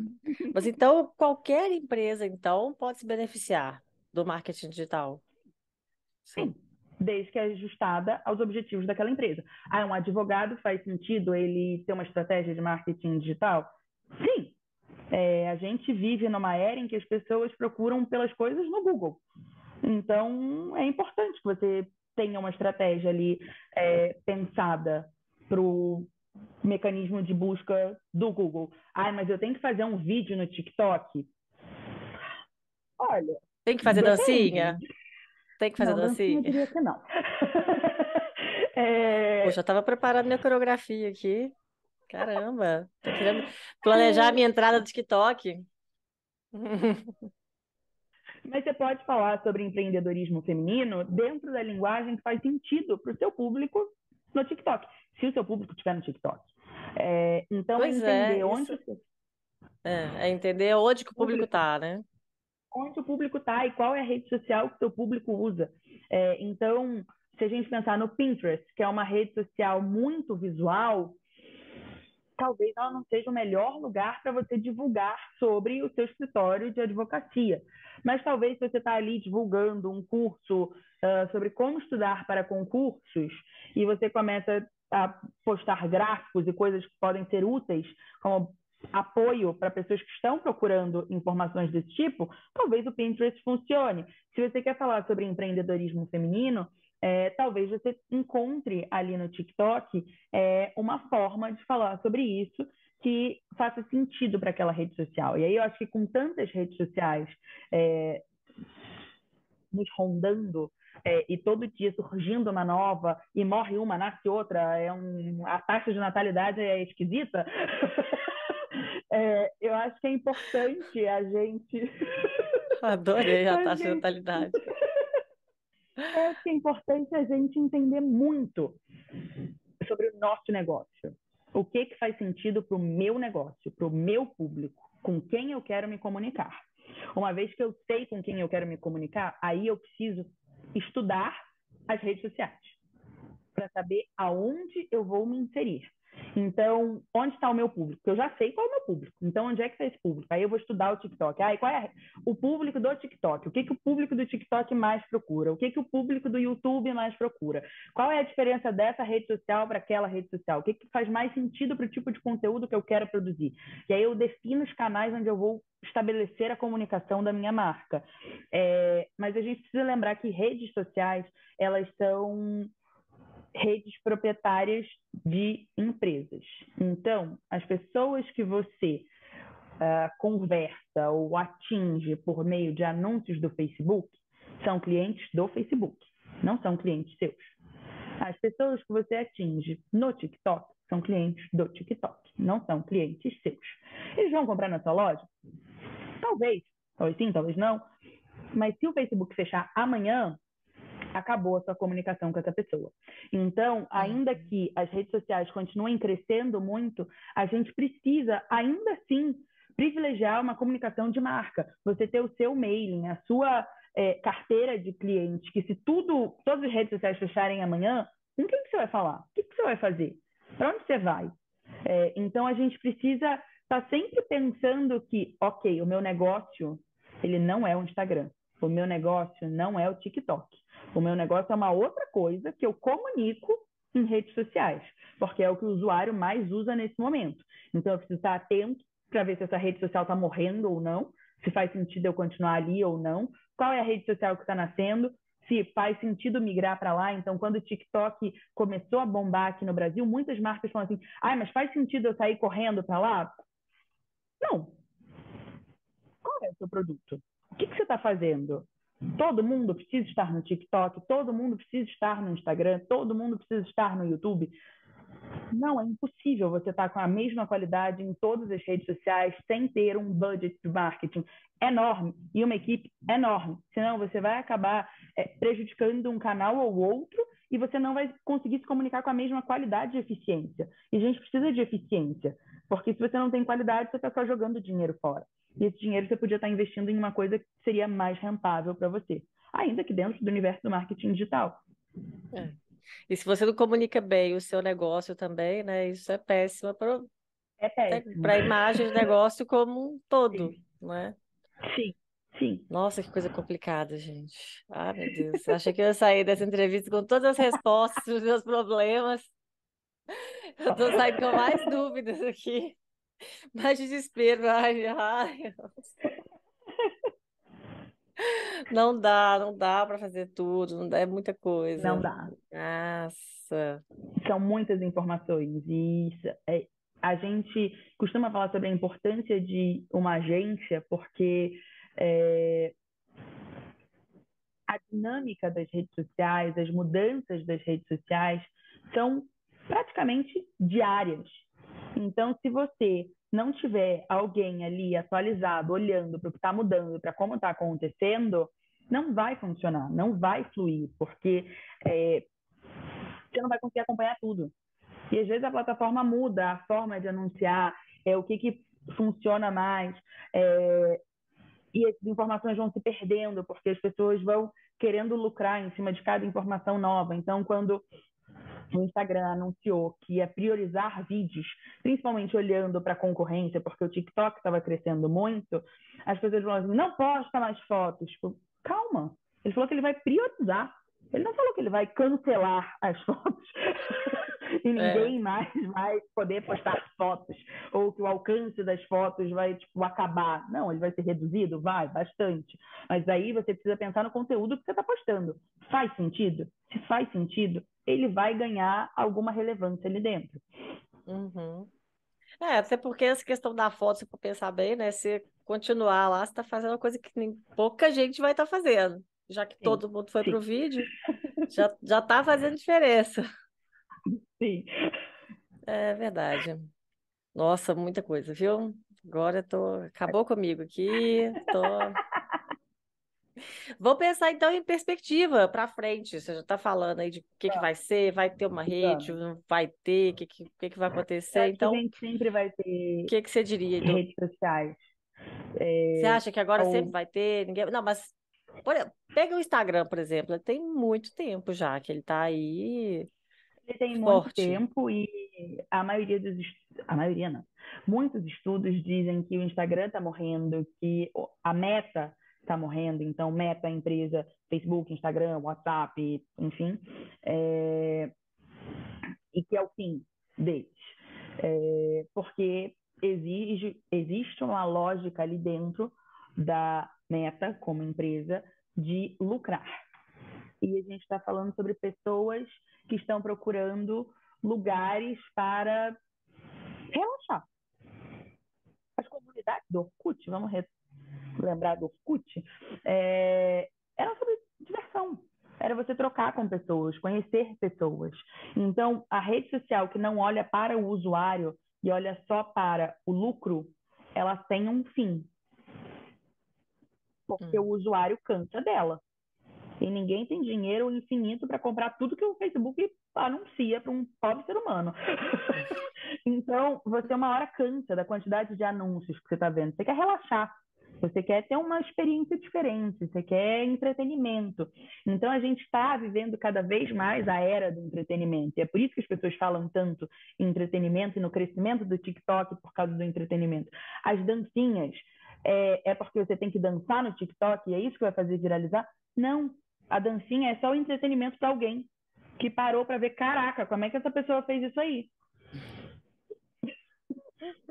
Mas então qualquer empresa então pode se beneficiar do marketing digital? Sim, desde que é ajustada aos objetivos daquela empresa. Ah, um advogado faz sentido ele ter uma estratégia de marketing digital? Sim. É, a gente vive numa era em que as pessoas procuram pelas coisas no Google. Então, é importante que você tenha uma estratégia ali é, pensada para o mecanismo de busca do Google. Ah, mas eu tenho que fazer um vídeo no TikTok? Olha, tem que fazer Depende. dancinha? Tem que fazer não, dancinha? Eu diria que não. é... Eu estava preparando minha coreografia aqui. Caramba, tô querendo planejar a minha entrada no TikTok. Mas você pode falar sobre empreendedorismo feminino dentro da linguagem que faz sentido para o seu público no TikTok, se o seu público estiver no TikTok. É, então, pois é entender é, onde. Isso... É, é entender onde que o público está, né? Onde o público está e qual é a rede social que o seu público usa. É, então, se a gente pensar no Pinterest, que é uma rede social muito visual, talvez ela não seja o melhor lugar para você divulgar sobre o seu escritório de advocacia. Mas talvez se você está ali divulgando um curso uh, sobre como estudar para concursos e você começa a postar gráficos e coisas que podem ser úteis, como apoio para pessoas que estão procurando informações desse tipo, talvez o Pinterest funcione. Se você quer falar sobre empreendedorismo feminino, é, talvez você encontre ali no TikTok é, uma forma de falar sobre isso que faça sentido para aquela rede social. E aí eu acho que com tantas redes sociais é, nos rondando é, e todo dia surgindo uma nova e morre uma, nasce outra, é um, a taxa de natalidade é esquisita. É, eu acho que é importante a gente. Adorei a, a taxa gente... de natalidade. Eu acho que é importante a gente entender muito sobre o nosso negócio. O que, que faz sentido para o meu negócio, para o meu público, com quem eu quero me comunicar. Uma vez que eu sei com quem eu quero me comunicar, aí eu preciso estudar as redes sociais para saber aonde eu vou me inserir. Então, onde está o meu público? Eu já sei qual é o meu público. Então, onde é que está esse público? Aí eu vou estudar o TikTok. Ah, qual é o público do TikTok? O que, que o público do TikTok mais procura? O que, que o público do YouTube mais procura? Qual é a diferença dessa rede social para aquela rede social? O que, que faz mais sentido para o tipo de conteúdo que eu quero produzir? E aí eu defino os canais onde eu vou estabelecer a comunicação da minha marca. É, mas a gente precisa lembrar que redes sociais, elas são redes proprietárias de empresas. Então, as pessoas que você uh, conversa ou atinge por meio de anúncios do Facebook são clientes do Facebook, não são clientes seus. As pessoas que você atinge no TikTok são clientes do TikTok, não são clientes seus. Eles vão comprar na sua loja? Talvez, talvez sim, talvez não. Mas se o Facebook fechar amanhã, acabou a sua comunicação com essa pessoa. Então, ainda uhum. que as redes sociais continuem crescendo muito, a gente precisa, ainda assim, privilegiar uma comunicação de marca. Você ter o seu mailing, a sua é, carteira de clientes, que se tudo, todas as redes sociais fecharem amanhã, com quem que você vai falar? O que, que você vai fazer? Para onde você vai? É, então, a gente precisa estar tá sempre pensando que, ok, o meu negócio, ele não é o Instagram. O meu negócio não é o TikTok. O meu negócio é uma outra coisa que eu comunico em redes sociais, porque é o que o usuário mais usa nesse momento. Então, eu preciso estar atento para ver se essa rede social está morrendo ou não, se faz sentido eu continuar ali ou não, qual é a rede social que está nascendo, se faz sentido migrar para lá. Então, quando o TikTok começou a bombar aqui no Brasil, muitas marcas falam assim: ah, mas faz sentido eu sair correndo para lá? Não. Qual é o seu produto? O que, que você está fazendo? Todo mundo precisa estar no TikTok, todo mundo precisa estar no Instagram, todo mundo precisa estar no YouTube. Não, é impossível você estar com a mesma qualidade em todas as redes sociais sem ter um budget de marketing enorme e uma equipe enorme. Senão você vai acabar é, prejudicando um canal ou outro e você não vai conseguir se comunicar com a mesma qualidade e eficiência. E a gente precisa de eficiência, porque se você não tem qualidade, você está só jogando dinheiro fora. E esse dinheiro você podia estar tá investindo em uma coisa que seria mais rentável para você, ainda que dentro do universo do marketing digital. É. E se você não comunica bem o seu negócio também, né? Isso é péssimo para é a imagem do negócio como um todo, Sim. não é? Sim. Sim. Nossa, que coisa complicada, gente. Ah, meu Deus. Achei que eu ia sair dessa entrevista com todas as respostas dos meus problemas. Eu estou saindo com mais dúvidas aqui. Mais desespero. Ai, ai. Não dá, não dá para fazer tudo, não dá, é muita coisa. Não dá. Nossa. São muitas informações e isso é, a gente costuma falar sobre a importância de uma agência porque é, a dinâmica das redes sociais, as mudanças das redes sociais são praticamente diárias. Então, se você não tiver alguém ali atualizado, olhando para o que está mudando, para como está acontecendo, não vai funcionar, não vai fluir, porque é, você não vai conseguir acompanhar tudo. E às vezes a plataforma muda a forma de anunciar, é, o que, que funciona mais, é, e as informações vão se perdendo, porque as pessoas vão querendo lucrar em cima de cada informação nova. Então, quando o Instagram anunciou que ia priorizar vídeos, principalmente olhando para a concorrência, porque o TikTok estava crescendo muito, as pessoas falaram assim, não posta mais fotos. Tipo, calma, ele falou que ele vai priorizar. Ele não falou que ele vai cancelar as fotos e ninguém é. mais vai poder postar fotos ou que o alcance das fotos vai tipo acabar. Não, ele vai ser reduzido, vai bastante. Mas aí você precisa pensar no conteúdo que você está postando. Faz sentido? Se faz sentido, ele vai ganhar alguma relevância ali dentro. Uhum. É, até porque essa questão da foto, se for pensar bem, né? Se continuar lá, você está fazendo uma coisa que nem pouca gente vai estar tá fazendo. Já que Sim. todo mundo foi para o vídeo, já, já tá fazendo diferença. Sim. É verdade. Nossa, muita coisa, viu? Agora tô... acabou comigo aqui. Tô... Vou pensar então em perspectiva para frente. Você já está falando aí de o que, que vai ser, vai ter uma rede, não vai ter, o que, que, que, vai acontecer. Então, a gente sempre vai ter. O que, que você diria? Edu? Redes sociais. É... Você acha que agora Ou... sempre vai ter? Ninguém... Não, mas por... pega o Instagram, por exemplo. Tem muito tempo já que ele está aí. Ele tem forte. muito tempo e a maioria dos a maioria não. Muitos estudos dizem que o Instagram está morrendo, que a meta está morrendo, então Meta, empresa, Facebook, Instagram, WhatsApp, enfim, é, e que é o fim deles. É, porque exige, existe uma lógica ali dentro da Meta, como empresa, de lucrar. E a gente está falando sobre pessoas que estão procurando lugares para relaxar. As comunidades do Orkut, vamos lembrar do Orkut, é, era sobre diversão. Era você trocar com pessoas, conhecer pessoas. Então, a rede social que não olha para o usuário e olha só para o lucro, ela tem um fim. Porque hum. o usuário cansa dela. E ninguém tem dinheiro infinito para comprar tudo que o Facebook anuncia para um pobre ser humano. então, você uma hora cansa da quantidade de anúncios que você está vendo. Você quer relaxar. Você quer ter uma experiência diferente, você quer entretenimento. Então a gente está vivendo cada vez mais a era do entretenimento. E é por isso que as pessoas falam tanto em entretenimento e no crescimento do TikTok por causa do entretenimento. As dancinhas, é, é porque você tem que dançar no TikTok e é isso que vai fazer viralizar? Não. A dancinha é só o entretenimento para alguém que parou para ver, caraca, como é que essa pessoa fez isso aí?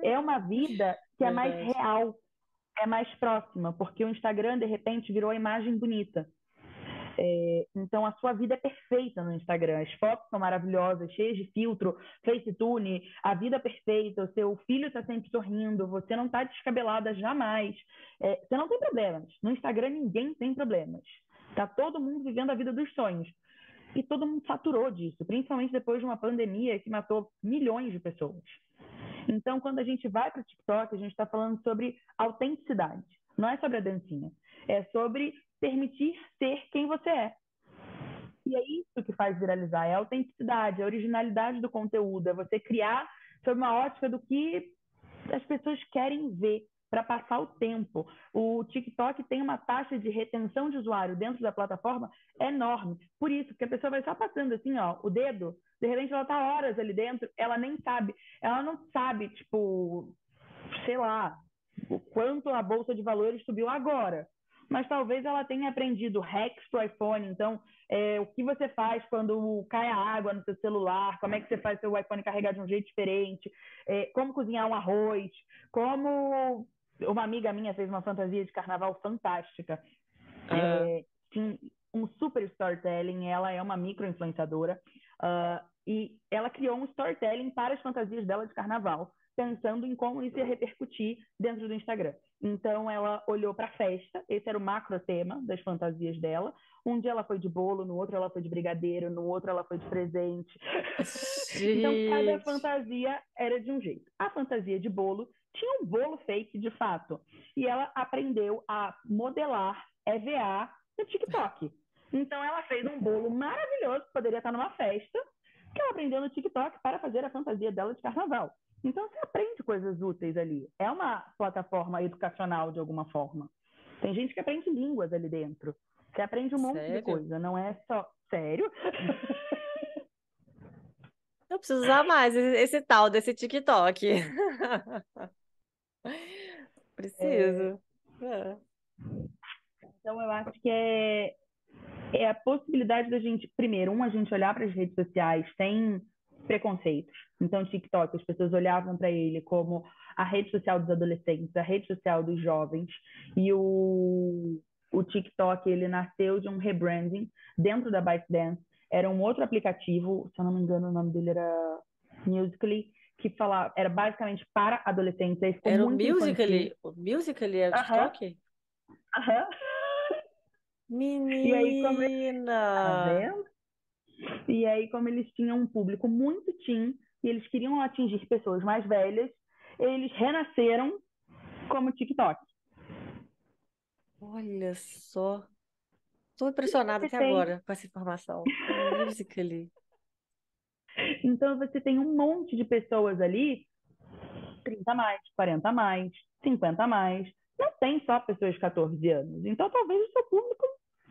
É uma vida que é mais real, é mais próxima, porque o Instagram, de repente, virou a imagem bonita. É, então, a sua vida é perfeita no Instagram. As fotos são maravilhosas, cheias de filtro, FaceTune, a vida é perfeita, o seu filho está sempre sorrindo, você não está descabelada jamais. É, você não tem problemas. No Instagram, ninguém tem problemas. Está todo mundo vivendo a vida dos sonhos. e todo mundo saturou disso, principalmente depois de uma pandemia que matou milhões de pessoas. Então, quando a gente vai para o TikTok, a gente está falando sobre autenticidade. Não é sobre a dancinha. É sobre permitir ser quem você é. E é isso que faz viralizar, é a autenticidade, é a originalidade do conteúdo, é você criar sob uma ótica do que as pessoas querem ver para passar o tempo. O TikTok tem uma taxa de retenção de usuário dentro da plataforma enorme. Por isso, porque a pessoa vai só passando assim, ó, o dedo, de repente ela tá horas ali dentro, ela nem sabe, ela não sabe, tipo, sei lá, o quanto a bolsa de valores subiu agora. Mas talvez ela tenha aprendido hacks para o iPhone. Então, é, o que você faz quando cai a água no seu celular, como é que você faz seu iPhone carregar de um jeito diferente, é, como cozinhar um arroz, como uma amiga minha fez uma fantasia de carnaval fantástica. É, um super storytelling, ela é uma micro influenciadora uh, e ela criou um storytelling para as fantasias dela de carnaval pensando em como isso ia repercutir dentro do Instagram. Então ela olhou para a festa, esse era o macro tema das fantasias dela. Um dia ela foi de bolo, no outro ela foi de brigadeiro, no outro ela foi de presente. então cada fantasia era de um jeito. A fantasia de bolo tinha um bolo fake de fato. E ela aprendeu a modelar EVA no TikTok. Então ela fez um bolo maravilhoso que poderia estar numa festa, que ela aprendeu no TikTok para fazer a fantasia dela de carnaval. Então você aprende coisas úteis ali. É uma plataforma educacional de alguma forma. Tem gente que aprende línguas ali dentro. Você aprende um monte Sério? de coisa, não é só. Sério? Eu preciso usar mais esse, esse tal desse TikTok. Preciso. É... É. Então eu acho que é, é a possibilidade da gente, primeiro, um, a gente olhar para as redes sociais sem preconceitos. Então, TikTok, as pessoas olhavam para ele como a rede social dos adolescentes, a rede social dos jovens, e o, o TikTok, ele nasceu de um rebranding dentro da ByteDance. Era um outro aplicativo, se eu não me engano, o nome dele era Musical.ly, que falava, era basicamente para adolescentes. Era o Musical.ly? O Musical.ly é o TikTok? Aham. Uh -huh. Menina! E aí, como... Tá vendo? E aí, como eles tinham um público muito teen e eles queriam atingir pessoas mais velhas, eles renasceram como TikTok. Olha só. Estou impressionada até tem... agora com essa informação. Musical.ly. Então, você tem um monte de pessoas ali, 30 a mais, 40 a mais, 50 a mais. Não tem só pessoas de 14 anos. Então, talvez o seu público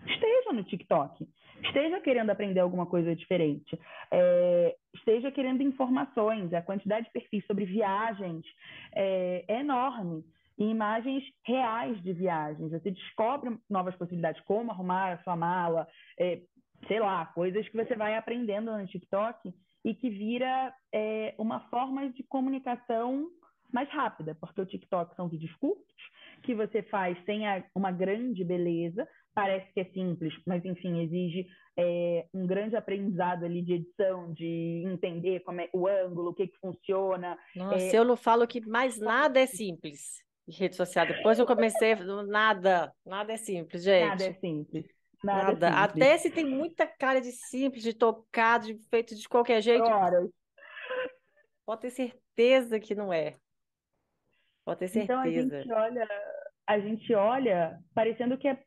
esteja no TikTok, esteja querendo aprender alguma coisa diferente, é, esteja querendo informações. A quantidade de perfis sobre viagens é, é enorme. E imagens reais de viagens. Você descobre novas possibilidades, como arrumar a sua mala, é, sei lá, coisas que você vai aprendendo no TikTok e que vira é, uma forma de comunicação mais rápida, porque o TikTok são vídeos curtos que você faz sem a, uma grande beleza, parece que é simples, mas enfim, exige é, um grande aprendizado ali de edição, de entender como é o ângulo, o que, que funciona. Nossa, é... eu não falo que mais nada é simples em rede social. Depois eu comecei, nada, nada é simples, gente. Nada é simples. Nada. nada. É simples. Até se tem muita cara de simples, de tocado, de feito de qualquer jeito. Horas. Pode ter certeza que não é. Pode ter certeza. Então a gente olha, a gente olha parecendo que é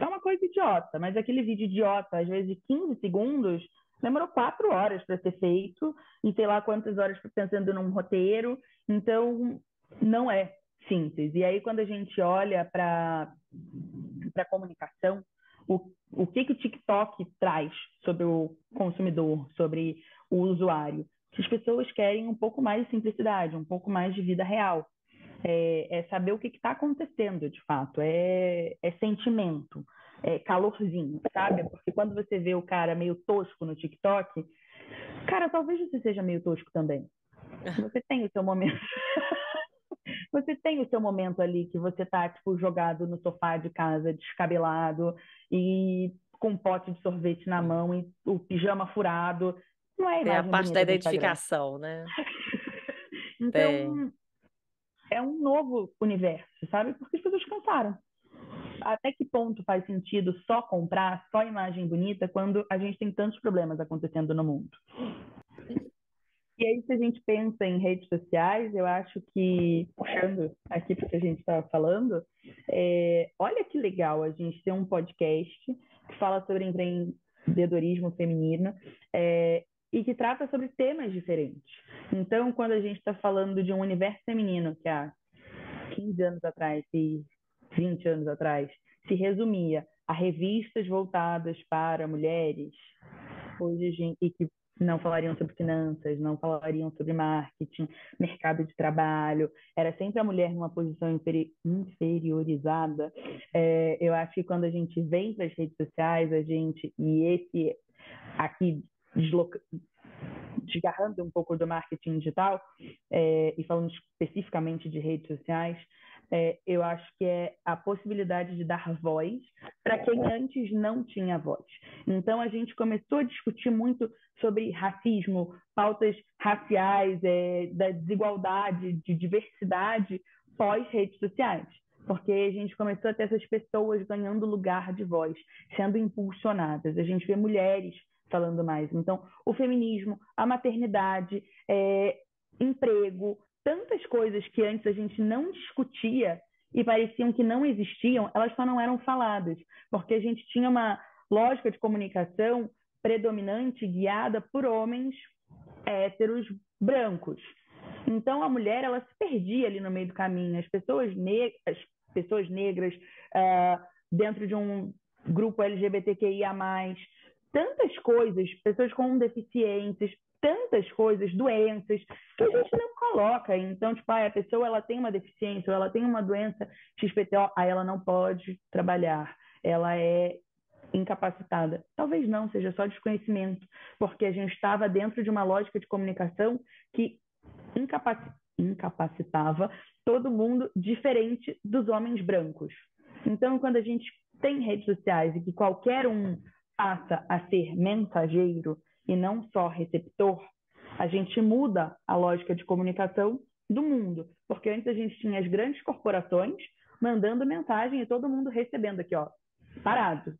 é uma coisa idiota, mas aquele vídeo idiota, às vezes de 15 segundos, demorou quatro horas para ser feito, e sei lá quantas horas pensando num roteiro. Então, não é simples. E aí, quando a gente olha para a comunicação, o, o que, que o TikTok traz sobre o consumidor, sobre o usuário? As pessoas querem um pouco mais de simplicidade, um pouco mais de vida real é, é saber o que está acontecendo de fato, é, é sentimento, é calorzinho, sabe? Porque quando você vê o cara meio tosco no TikTok, cara, talvez você seja meio tosco também. Você tem o seu momento. você tem o seu momento ali que você tá, tipo, jogado no sofá de casa, descabelado, e com um pote de sorvete na mão e o pijama furado. Não é, é a parte da identificação, né? então, é um novo universo, sabe? Porque as pessoas cansaram. até que ponto faz sentido só comprar, só imagem bonita, quando a gente tem tantos problemas acontecendo no mundo? E aí, se a gente pensa em redes sociais, eu acho que, puxando aqui para o que a gente estava falando, é, olha que legal a gente ter um podcast que fala sobre empreendedorismo feminino é, e que trata sobre temas diferentes. Então, quando a gente está falando de um universo feminino que há 15 anos atrás e 20 anos atrás se resumia a revistas voltadas para mulheres, hoje e que não falariam sobre finanças, não falariam sobre marketing, mercado de trabalho, era sempre a mulher numa posição inferi inferiorizada. É, eu acho que quando a gente vem para as redes sociais, a gente, e esse aqui desloca desgarrando um pouco do marketing digital é, e falando especificamente de redes sociais, é, eu acho que é a possibilidade de dar voz para quem antes não tinha voz. Então, a gente começou a discutir muito sobre racismo, pautas raciais, é, da desigualdade, de diversidade pós-redes sociais. Porque a gente começou a ter essas pessoas ganhando lugar de voz, sendo impulsionadas. A gente vê mulheres falando mais. Então, o feminismo, a maternidade, é, emprego, tantas coisas que antes a gente não discutia e pareciam que não existiam, elas só não eram faladas, porque a gente tinha uma lógica de comunicação predominante guiada por homens héteros brancos. Então a mulher ela se perdia ali no meio do caminho. As pessoas, ne as pessoas negras uh, dentro de um grupo LGBTQIA+, tantas coisas, pessoas com deficiências, tantas coisas, doenças, que a gente não coloca. Então, tipo, ah, a pessoa ela tem uma deficiência ou ela tem uma doença XPTO, aí ela não pode trabalhar. Ela é incapacitada. Talvez não, seja só desconhecimento, porque a gente estava dentro de uma lógica de comunicação que incapacitava todo mundo diferente dos homens brancos. Então, quando a gente tem redes sociais e que qualquer um passa a ser mensageiro e não só receptor, a gente muda a lógica de comunicação do mundo. Porque antes a gente tinha as grandes corporações mandando mensagem e todo mundo recebendo aqui, ó, parado.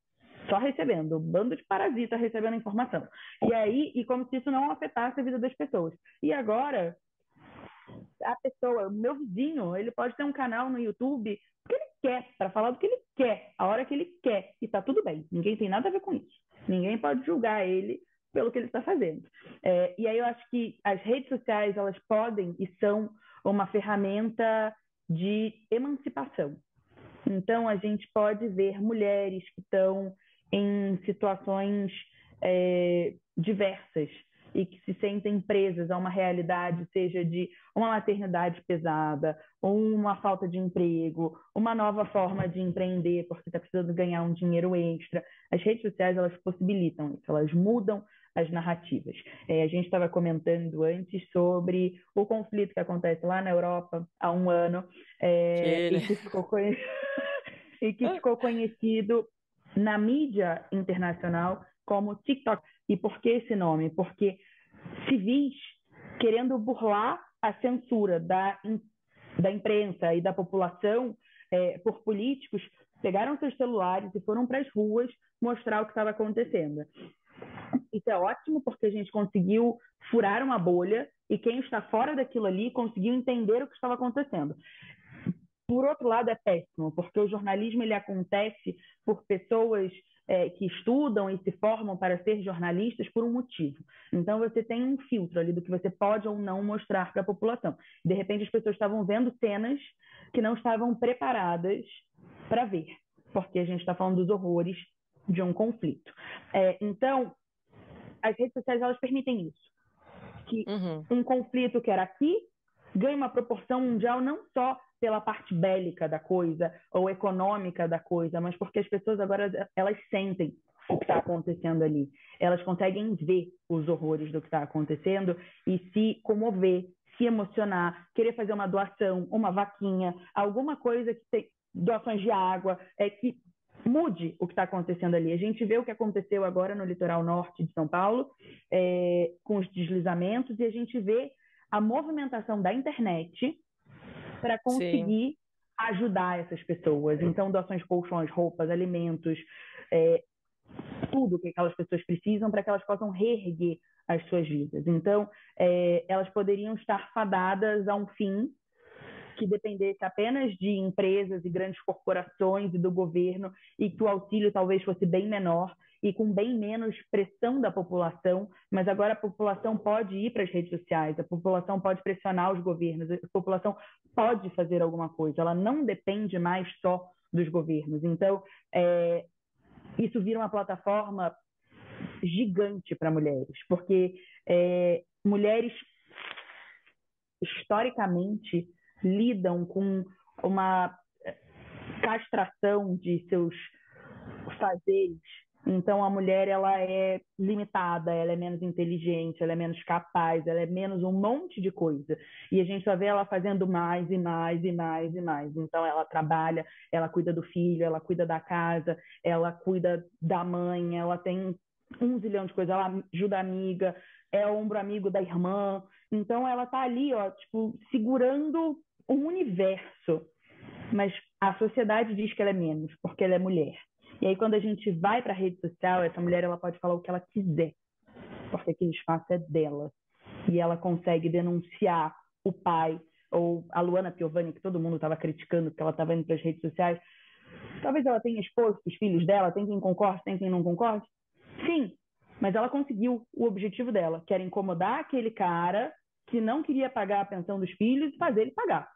Só recebendo, um bando de parasita recebendo informação. E aí, e como se isso não afetasse a vida das pessoas. E agora, a pessoa, o meu vizinho, ele pode ter um canal no YouTube que ele quer, para falar do que ele quer, a hora que ele quer, e tá tudo bem. Ninguém tem nada a ver com isso. Ninguém pode julgar ele pelo que ele está fazendo. É, e aí eu acho que as redes sociais elas podem e são uma ferramenta de emancipação. Então a gente pode ver mulheres que estão em situações é, diversas e que se sentem presas a uma realidade, seja de uma maternidade pesada, uma falta de emprego, uma nova forma de empreender porque está precisando ganhar um dinheiro extra. As redes sociais elas possibilitam isso, elas mudam as narrativas. É, a gente estava comentando antes sobre o conflito que acontece lá na Europa há um ano é, e, que ficou conhe... e que ficou conhecido na mídia internacional como TikTok. E por que esse nome? Porque civis querendo burlar a censura da, da imprensa e da população é, por políticos pegaram seus celulares e foram para as ruas mostrar o que estava acontecendo. Isso é ótimo porque a gente conseguiu furar uma bolha e quem está fora daquilo ali conseguiu entender o que estava acontecendo. Por outro lado, é péssimo, porque o jornalismo ele acontece por pessoas é, que estudam e se formam para ser jornalistas por um motivo. Então, você tem um filtro ali do que você pode ou não mostrar para a população. De repente, as pessoas estavam vendo cenas que não estavam preparadas para ver, porque a gente está falando dos horrores de um conflito. É, então, as redes sociais elas permitem isso. Que uhum. um conflito que era aqui ganha uma proporção mundial não só pela parte bélica da coisa ou econômica da coisa, mas porque as pessoas agora elas sentem o que está acontecendo ali. Elas conseguem ver os horrores do que está acontecendo e se comover, se emocionar, querer fazer uma doação, uma vaquinha, alguma coisa que tem doações de água, é que mude o que está acontecendo ali. A gente vê o que aconteceu agora no litoral norte de São Paulo, é, com os deslizamentos, e a gente vê a movimentação da internet para conseguir ajudar essas pessoas. Então, doações, colchões, roupas, alimentos, é, tudo que aquelas pessoas precisam para que elas possam reerguer as suas vidas. Então, é, elas poderiam estar fadadas a um fim que dependesse apenas de empresas e grandes corporações e do governo e que o auxílio talvez fosse bem menor e com bem menos pressão da população, mas agora a população pode ir para as redes sociais, a população pode pressionar os governos, a população pode fazer alguma coisa, ela não depende mais só dos governos. Então, é, isso vira uma plataforma gigante para mulheres, porque é, mulheres historicamente lidam com uma castração de seus fazeres então a mulher ela é limitada, ela é menos inteligente, ela é menos capaz, ela é menos um monte de coisa. E a gente só vê ela fazendo mais e mais e mais e mais. Então ela trabalha, ela cuida do filho, ela cuida da casa, ela cuida da mãe, ela tem um zilhão de coisas, ela ajuda a amiga, é o ombro amigo da irmã. Então ela tá ali, ó, tipo, segurando um universo. Mas a sociedade diz que ela é menos, porque ela é mulher. E aí, quando a gente vai para a rede social, essa mulher ela pode falar o que ela quiser, porque aquele espaço é dela. E ela consegue denunciar o pai, ou a Luana Piovani, que todo mundo estava criticando porque ela estava indo para as redes sociais. Talvez ela tenha exposto os filhos dela, tem quem concorde, tem quem não concorde. Sim, mas ela conseguiu o objetivo dela, que era incomodar aquele cara que não queria pagar a pensão dos filhos e fazer ele pagar.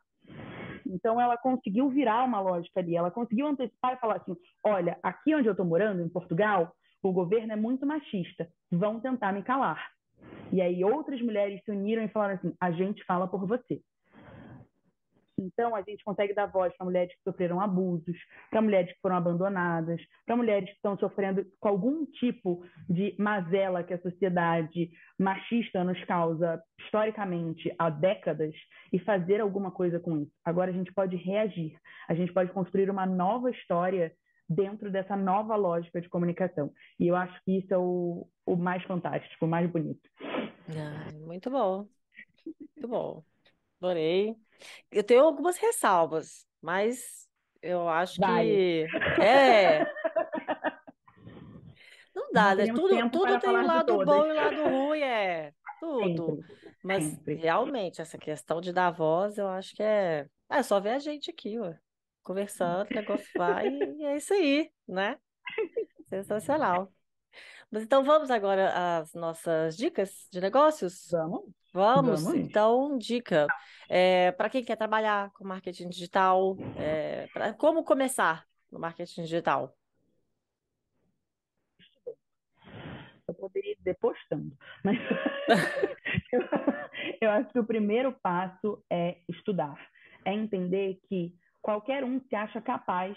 Então, ela conseguiu virar uma lógica ali, ela conseguiu antecipar e falar assim: olha, aqui onde eu estou morando, em Portugal, o governo é muito machista, vão tentar me calar. E aí outras mulheres se uniram e falaram assim: a gente fala por você. Então, a gente consegue dar voz para mulheres que sofreram abusos, para mulheres que foram abandonadas, para mulheres que estão sofrendo com algum tipo de mazela que a sociedade machista nos causa historicamente há décadas e fazer alguma coisa com isso. Agora a gente pode reagir, a gente pode construir uma nova história dentro dessa nova lógica de comunicação. E eu acho que isso é o, o mais fantástico, o mais bonito. Ah, muito bom. Muito bom. Adorei. Eu tenho algumas ressalvas, mas eu acho Vai. que é. Não dá, né? Tudo, tudo tem um lado bom e um lado ruim, é tudo. Sempre, mas sempre. realmente, essa questão de dar voz, eu acho que é. É só ver a gente aqui, ó, conversando, o negócio vai e é isso aí, né? Sensacional. Mas então vamos agora às nossas dicas de negócios? Vamos. Vamos, Vamos. então, dica. É, para quem quer trabalhar com marketing digital, é, pra, como começar no marketing digital? Eu poderia dizer postando, mas eu, eu acho que o primeiro passo é estudar, é entender que qualquer um se acha capaz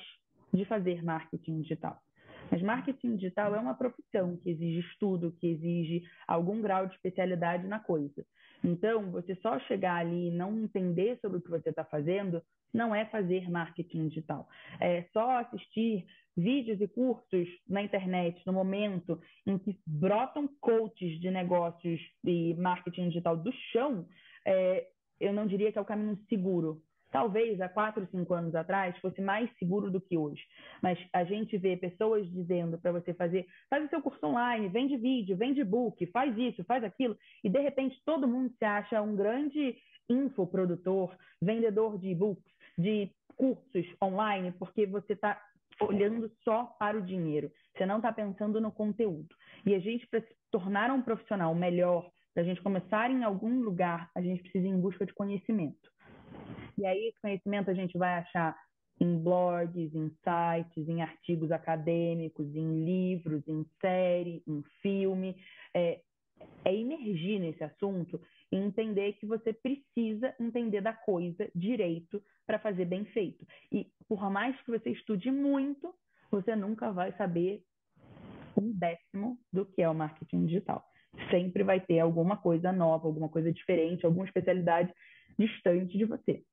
de fazer marketing digital. Mas marketing digital é uma profissão que exige estudo, que exige algum grau de especialidade na coisa. Então, você só chegar ali e não entender sobre o que você está fazendo não é fazer marketing digital. É só assistir vídeos e cursos na internet no momento em que brotam coaches de negócios e marketing digital do chão, é, eu não diria que é o caminho seguro talvez há quatro, cinco anos atrás fosse mais seguro do que hoje. Mas a gente vê pessoas dizendo para você fazer, faz o seu curso online, vende vídeo, vende book, faz isso, faz aquilo, e de repente todo mundo se acha um grande infoprodutor, vendedor de e-books, de cursos online, porque você está olhando só para o dinheiro. Você não está pensando no conteúdo. E a gente, para se tornar um profissional melhor, para a gente começar em algum lugar, a gente precisa ir em busca de conhecimento. E aí, conhecimento a gente vai achar em blogs, em sites, em artigos acadêmicos, em livros, em série, em filme. É, é emergir nesse assunto e entender que você precisa entender da coisa direito para fazer bem feito. E por mais que você estude muito, você nunca vai saber um décimo do que é o marketing digital. Sempre vai ter alguma coisa nova, alguma coisa diferente, alguma especialidade distante de você.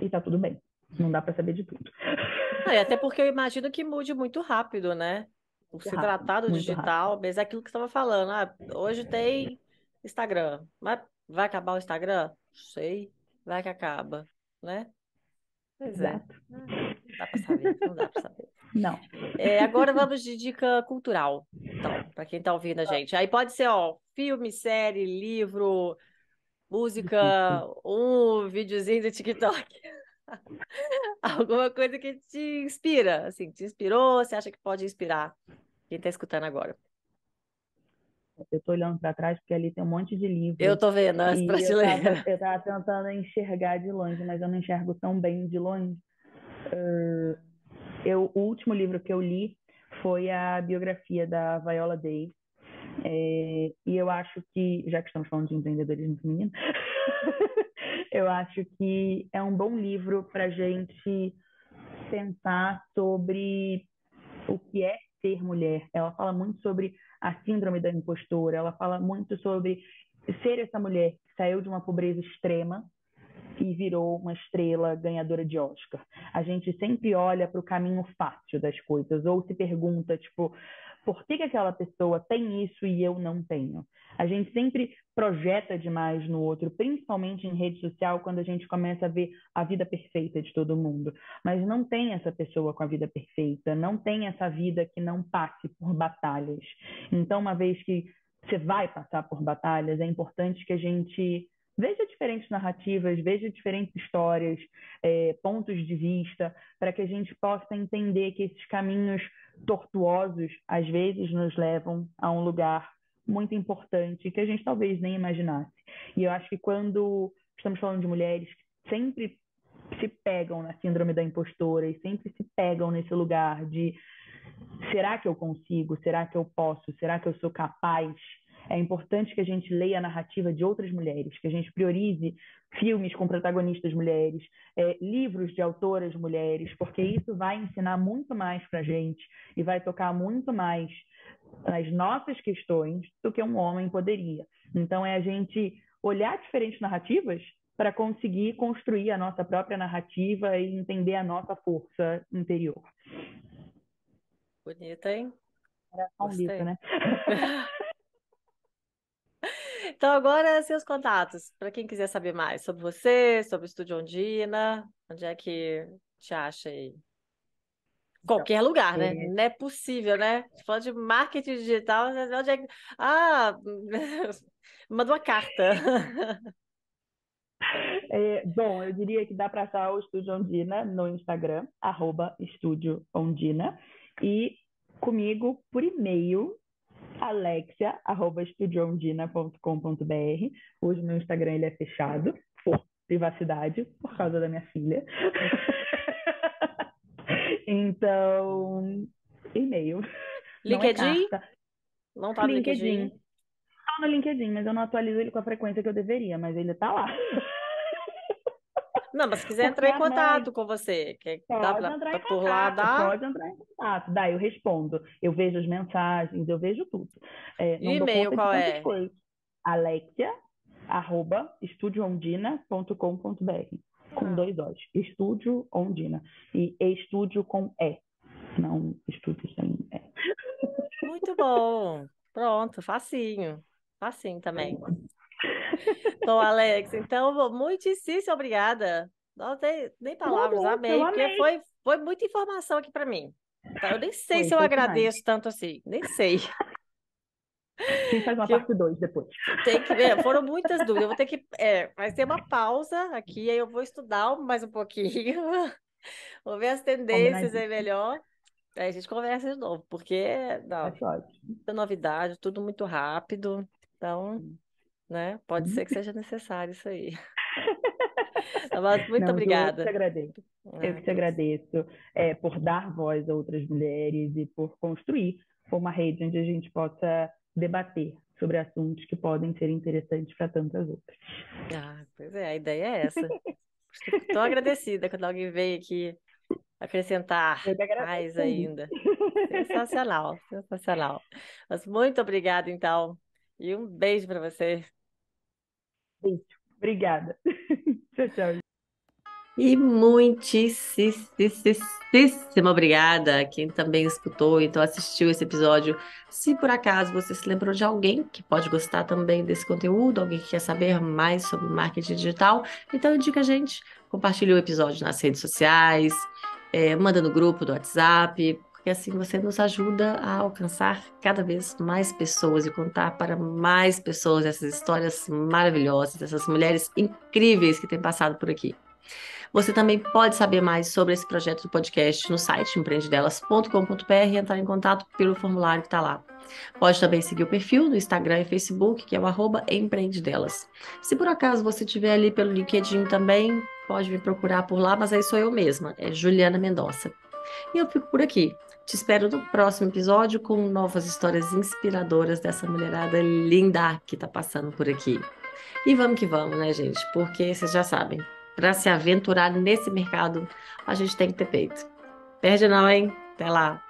E tá tudo bem. Não dá para saber de tudo. Até porque eu imagino que mude muito rápido, né? Por se tratar do digital, rápido. mas é aquilo que você estava falando. Ah, hoje tem Instagram. Mas vai acabar o Instagram? Sei. Vai que acaba, né? É. Exato. é. Não dá para saber, não dá para saber. Não. É, agora vamos de dica cultural, então, para quem está ouvindo a gente. Aí pode ser, ó, filme, série, livro, música, um videozinho do TikTok. Alguma coisa que te inspira, assim, te inspirou, você acha que pode inspirar quem está escutando agora? Eu estou olhando para trás porque ali tem um monte de livros. Eu estou vendo as prateleiras. Eu estava tentando enxergar de longe, mas eu não enxergo tão bem de longe. Uh, eu, o último livro que eu li foi a biografia da Viola Davis. É, e eu acho que, já que estamos falando de empreendedorismo feminino, eu acho que é um bom livro para gente pensar sobre o que é ser mulher. Ela fala muito sobre a síndrome da impostora, ela fala muito sobre ser essa mulher que saiu de uma pobreza extrema e virou uma estrela ganhadora de Oscar. A gente sempre olha para o caminho fácil das coisas, ou se pergunta, tipo, por que, que aquela pessoa tem isso e eu não tenho? A gente sempre projeta demais no outro, principalmente em rede social, quando a gente começa a ver a vida perfeita de todo mundo. Mas não tem essa pessoa com a vida perfeita, não tem essa vida que não passe por batalhas. Então, uma vez que você vai passar por batalhas, é importante que a gente veja diferentes narrativas, veja diferentes histórias, é, pontos de vista, para que a gente possa entender que esses caminhos tortuosos às vezes nos levam a um lugar muito importante que a gente talvez nem imaginasse. E eu acho que quando estamos falando de mulheres que sempre se pegam na síndrome da impostora e sempre se pegam nesse lugar de será que eu consigo? Será que eu posso? Será que eu sou capaz? É importante que a gente leia a narrativa de outras mulheres, que a gente priorize filmes com protagonistas mulheres, é, livros de autoras mulheres, porque isso vai ensinar muito mais para a gente e vai tocar muito mais nas nossas questões do que um homem poderia. Então, é a gente olhar diferentes narrativas para conseguir construir a nossa própria narrativa e entender a nossa força interior. Bonita, hein? Era um livro, né? Então, agora seus contatos, para quem quiser saber mais sobre você, sobre o Estúdio Ondina, onde é que te acha aí? Qualquer então, lugar, né? É... Não é possível, né? Falando de marketing digital, onde é que. Ah, manda uma carta. É, bom, eu diria que dá para achar o Estúdio Ondina no Instagram, arroba Estúdio Ondina, e comigo por e-mail, alexia.estudioondina.com.br. Hoje meu Instagram ele é fechado por privacidade, por causa da minha filha. então, e-mail. LinkedIn? Não, é não tá no LinkedIn. LinkedIn. Tá no LinkedIn, mas eu não atualizo ele com a frequência que eu deveria, mas ele tá lá. Não, mas se quiser entrar em contato mãe... com você, que pode dá pra, entrar em por lá dá. Pode entrar em contato, dá, eu respondo. Eu vejo as mensagens, eu vejo tudo. É, e-mail qual é? Alexia, arroba, estudioondina.com.br com ah. dois O's. Estúdio Ondina. E estúdio com E, não estúdio sem E. Muito bom. Pronto, facinho. Facinho também. Bom, Alex, então, muitíssimo obrigada. Não tem nem palavras, amei, porque foi, foi muita informação aqui para mim. Então, eu nem sei foi, se eu agradeço demais. tanto assim, nem sei. Quem faz uma que parte 2 depois. Tem que ver, foram muitas dúvidas. Eu vou ter que. É, vai ter uma pausa aqui, aí eu vou estudar mais um pouquinho. Vou ver as tendências aí melhor. Aí a gente conversa de novo, porque não, muita novidade, tudo muito rápido. Então, né? Pode ser que seja necessário isso aí. Mas muito Não, obrigada. Eu que te agradeço. Eu que te agradeço é, por dar voz a outras mulheres e por construir uma rede onde a gente possa debater sobre assuntos que podem ser interessantes para tantas outras. Ah, pois é, a ideia é essa. Estou agradecida quando alguém veio aqui acrescentar mais ainda. Sensacional, sensacional. Mas muito obrigada, então, e um beijo para você. Beijo. Obrigada. tchau, tchau. E muitíssimo obrigada a quem também escutou, então assistiu esse episódio. Se por acaso você se lembrou de alguém que pode gostar também desse conteúdo, alguém que quer saber mais sobre marketing digital, então indica a gente compartilhe o episódio nas redes sociais, é, manda no grupo do WhatsApp, assim você nos ajuda a alcançar cada vez mais pessoas e contar para mais pessoas essas histórias maravilhosas, dessas mulheres incríveis que têm passado por aqui. Você também pode saber mais sobre esse projeto do podcast no site empreendedelas.com.br e entrar em contato pelo formulário que está lá. Pode também seguir o perfil no Instagram e Facebook, que é o arroba empreendedelas. Se por acaso você estiver ali pelo LinkedIn também, pode me procurar por lá, mas aí sou eu mesma, é Juliana Mendonça. E eu fico por aqui. Te espero no próximo episódio com novas histórias inspiradoras dessa mulherada linda que está passando por aqui. E vamos que vamos, né, gente? Porque vocês já sabem, para se aventurar nesse mercado, a gente tem que ter peito. Perde não, hein? Até lá!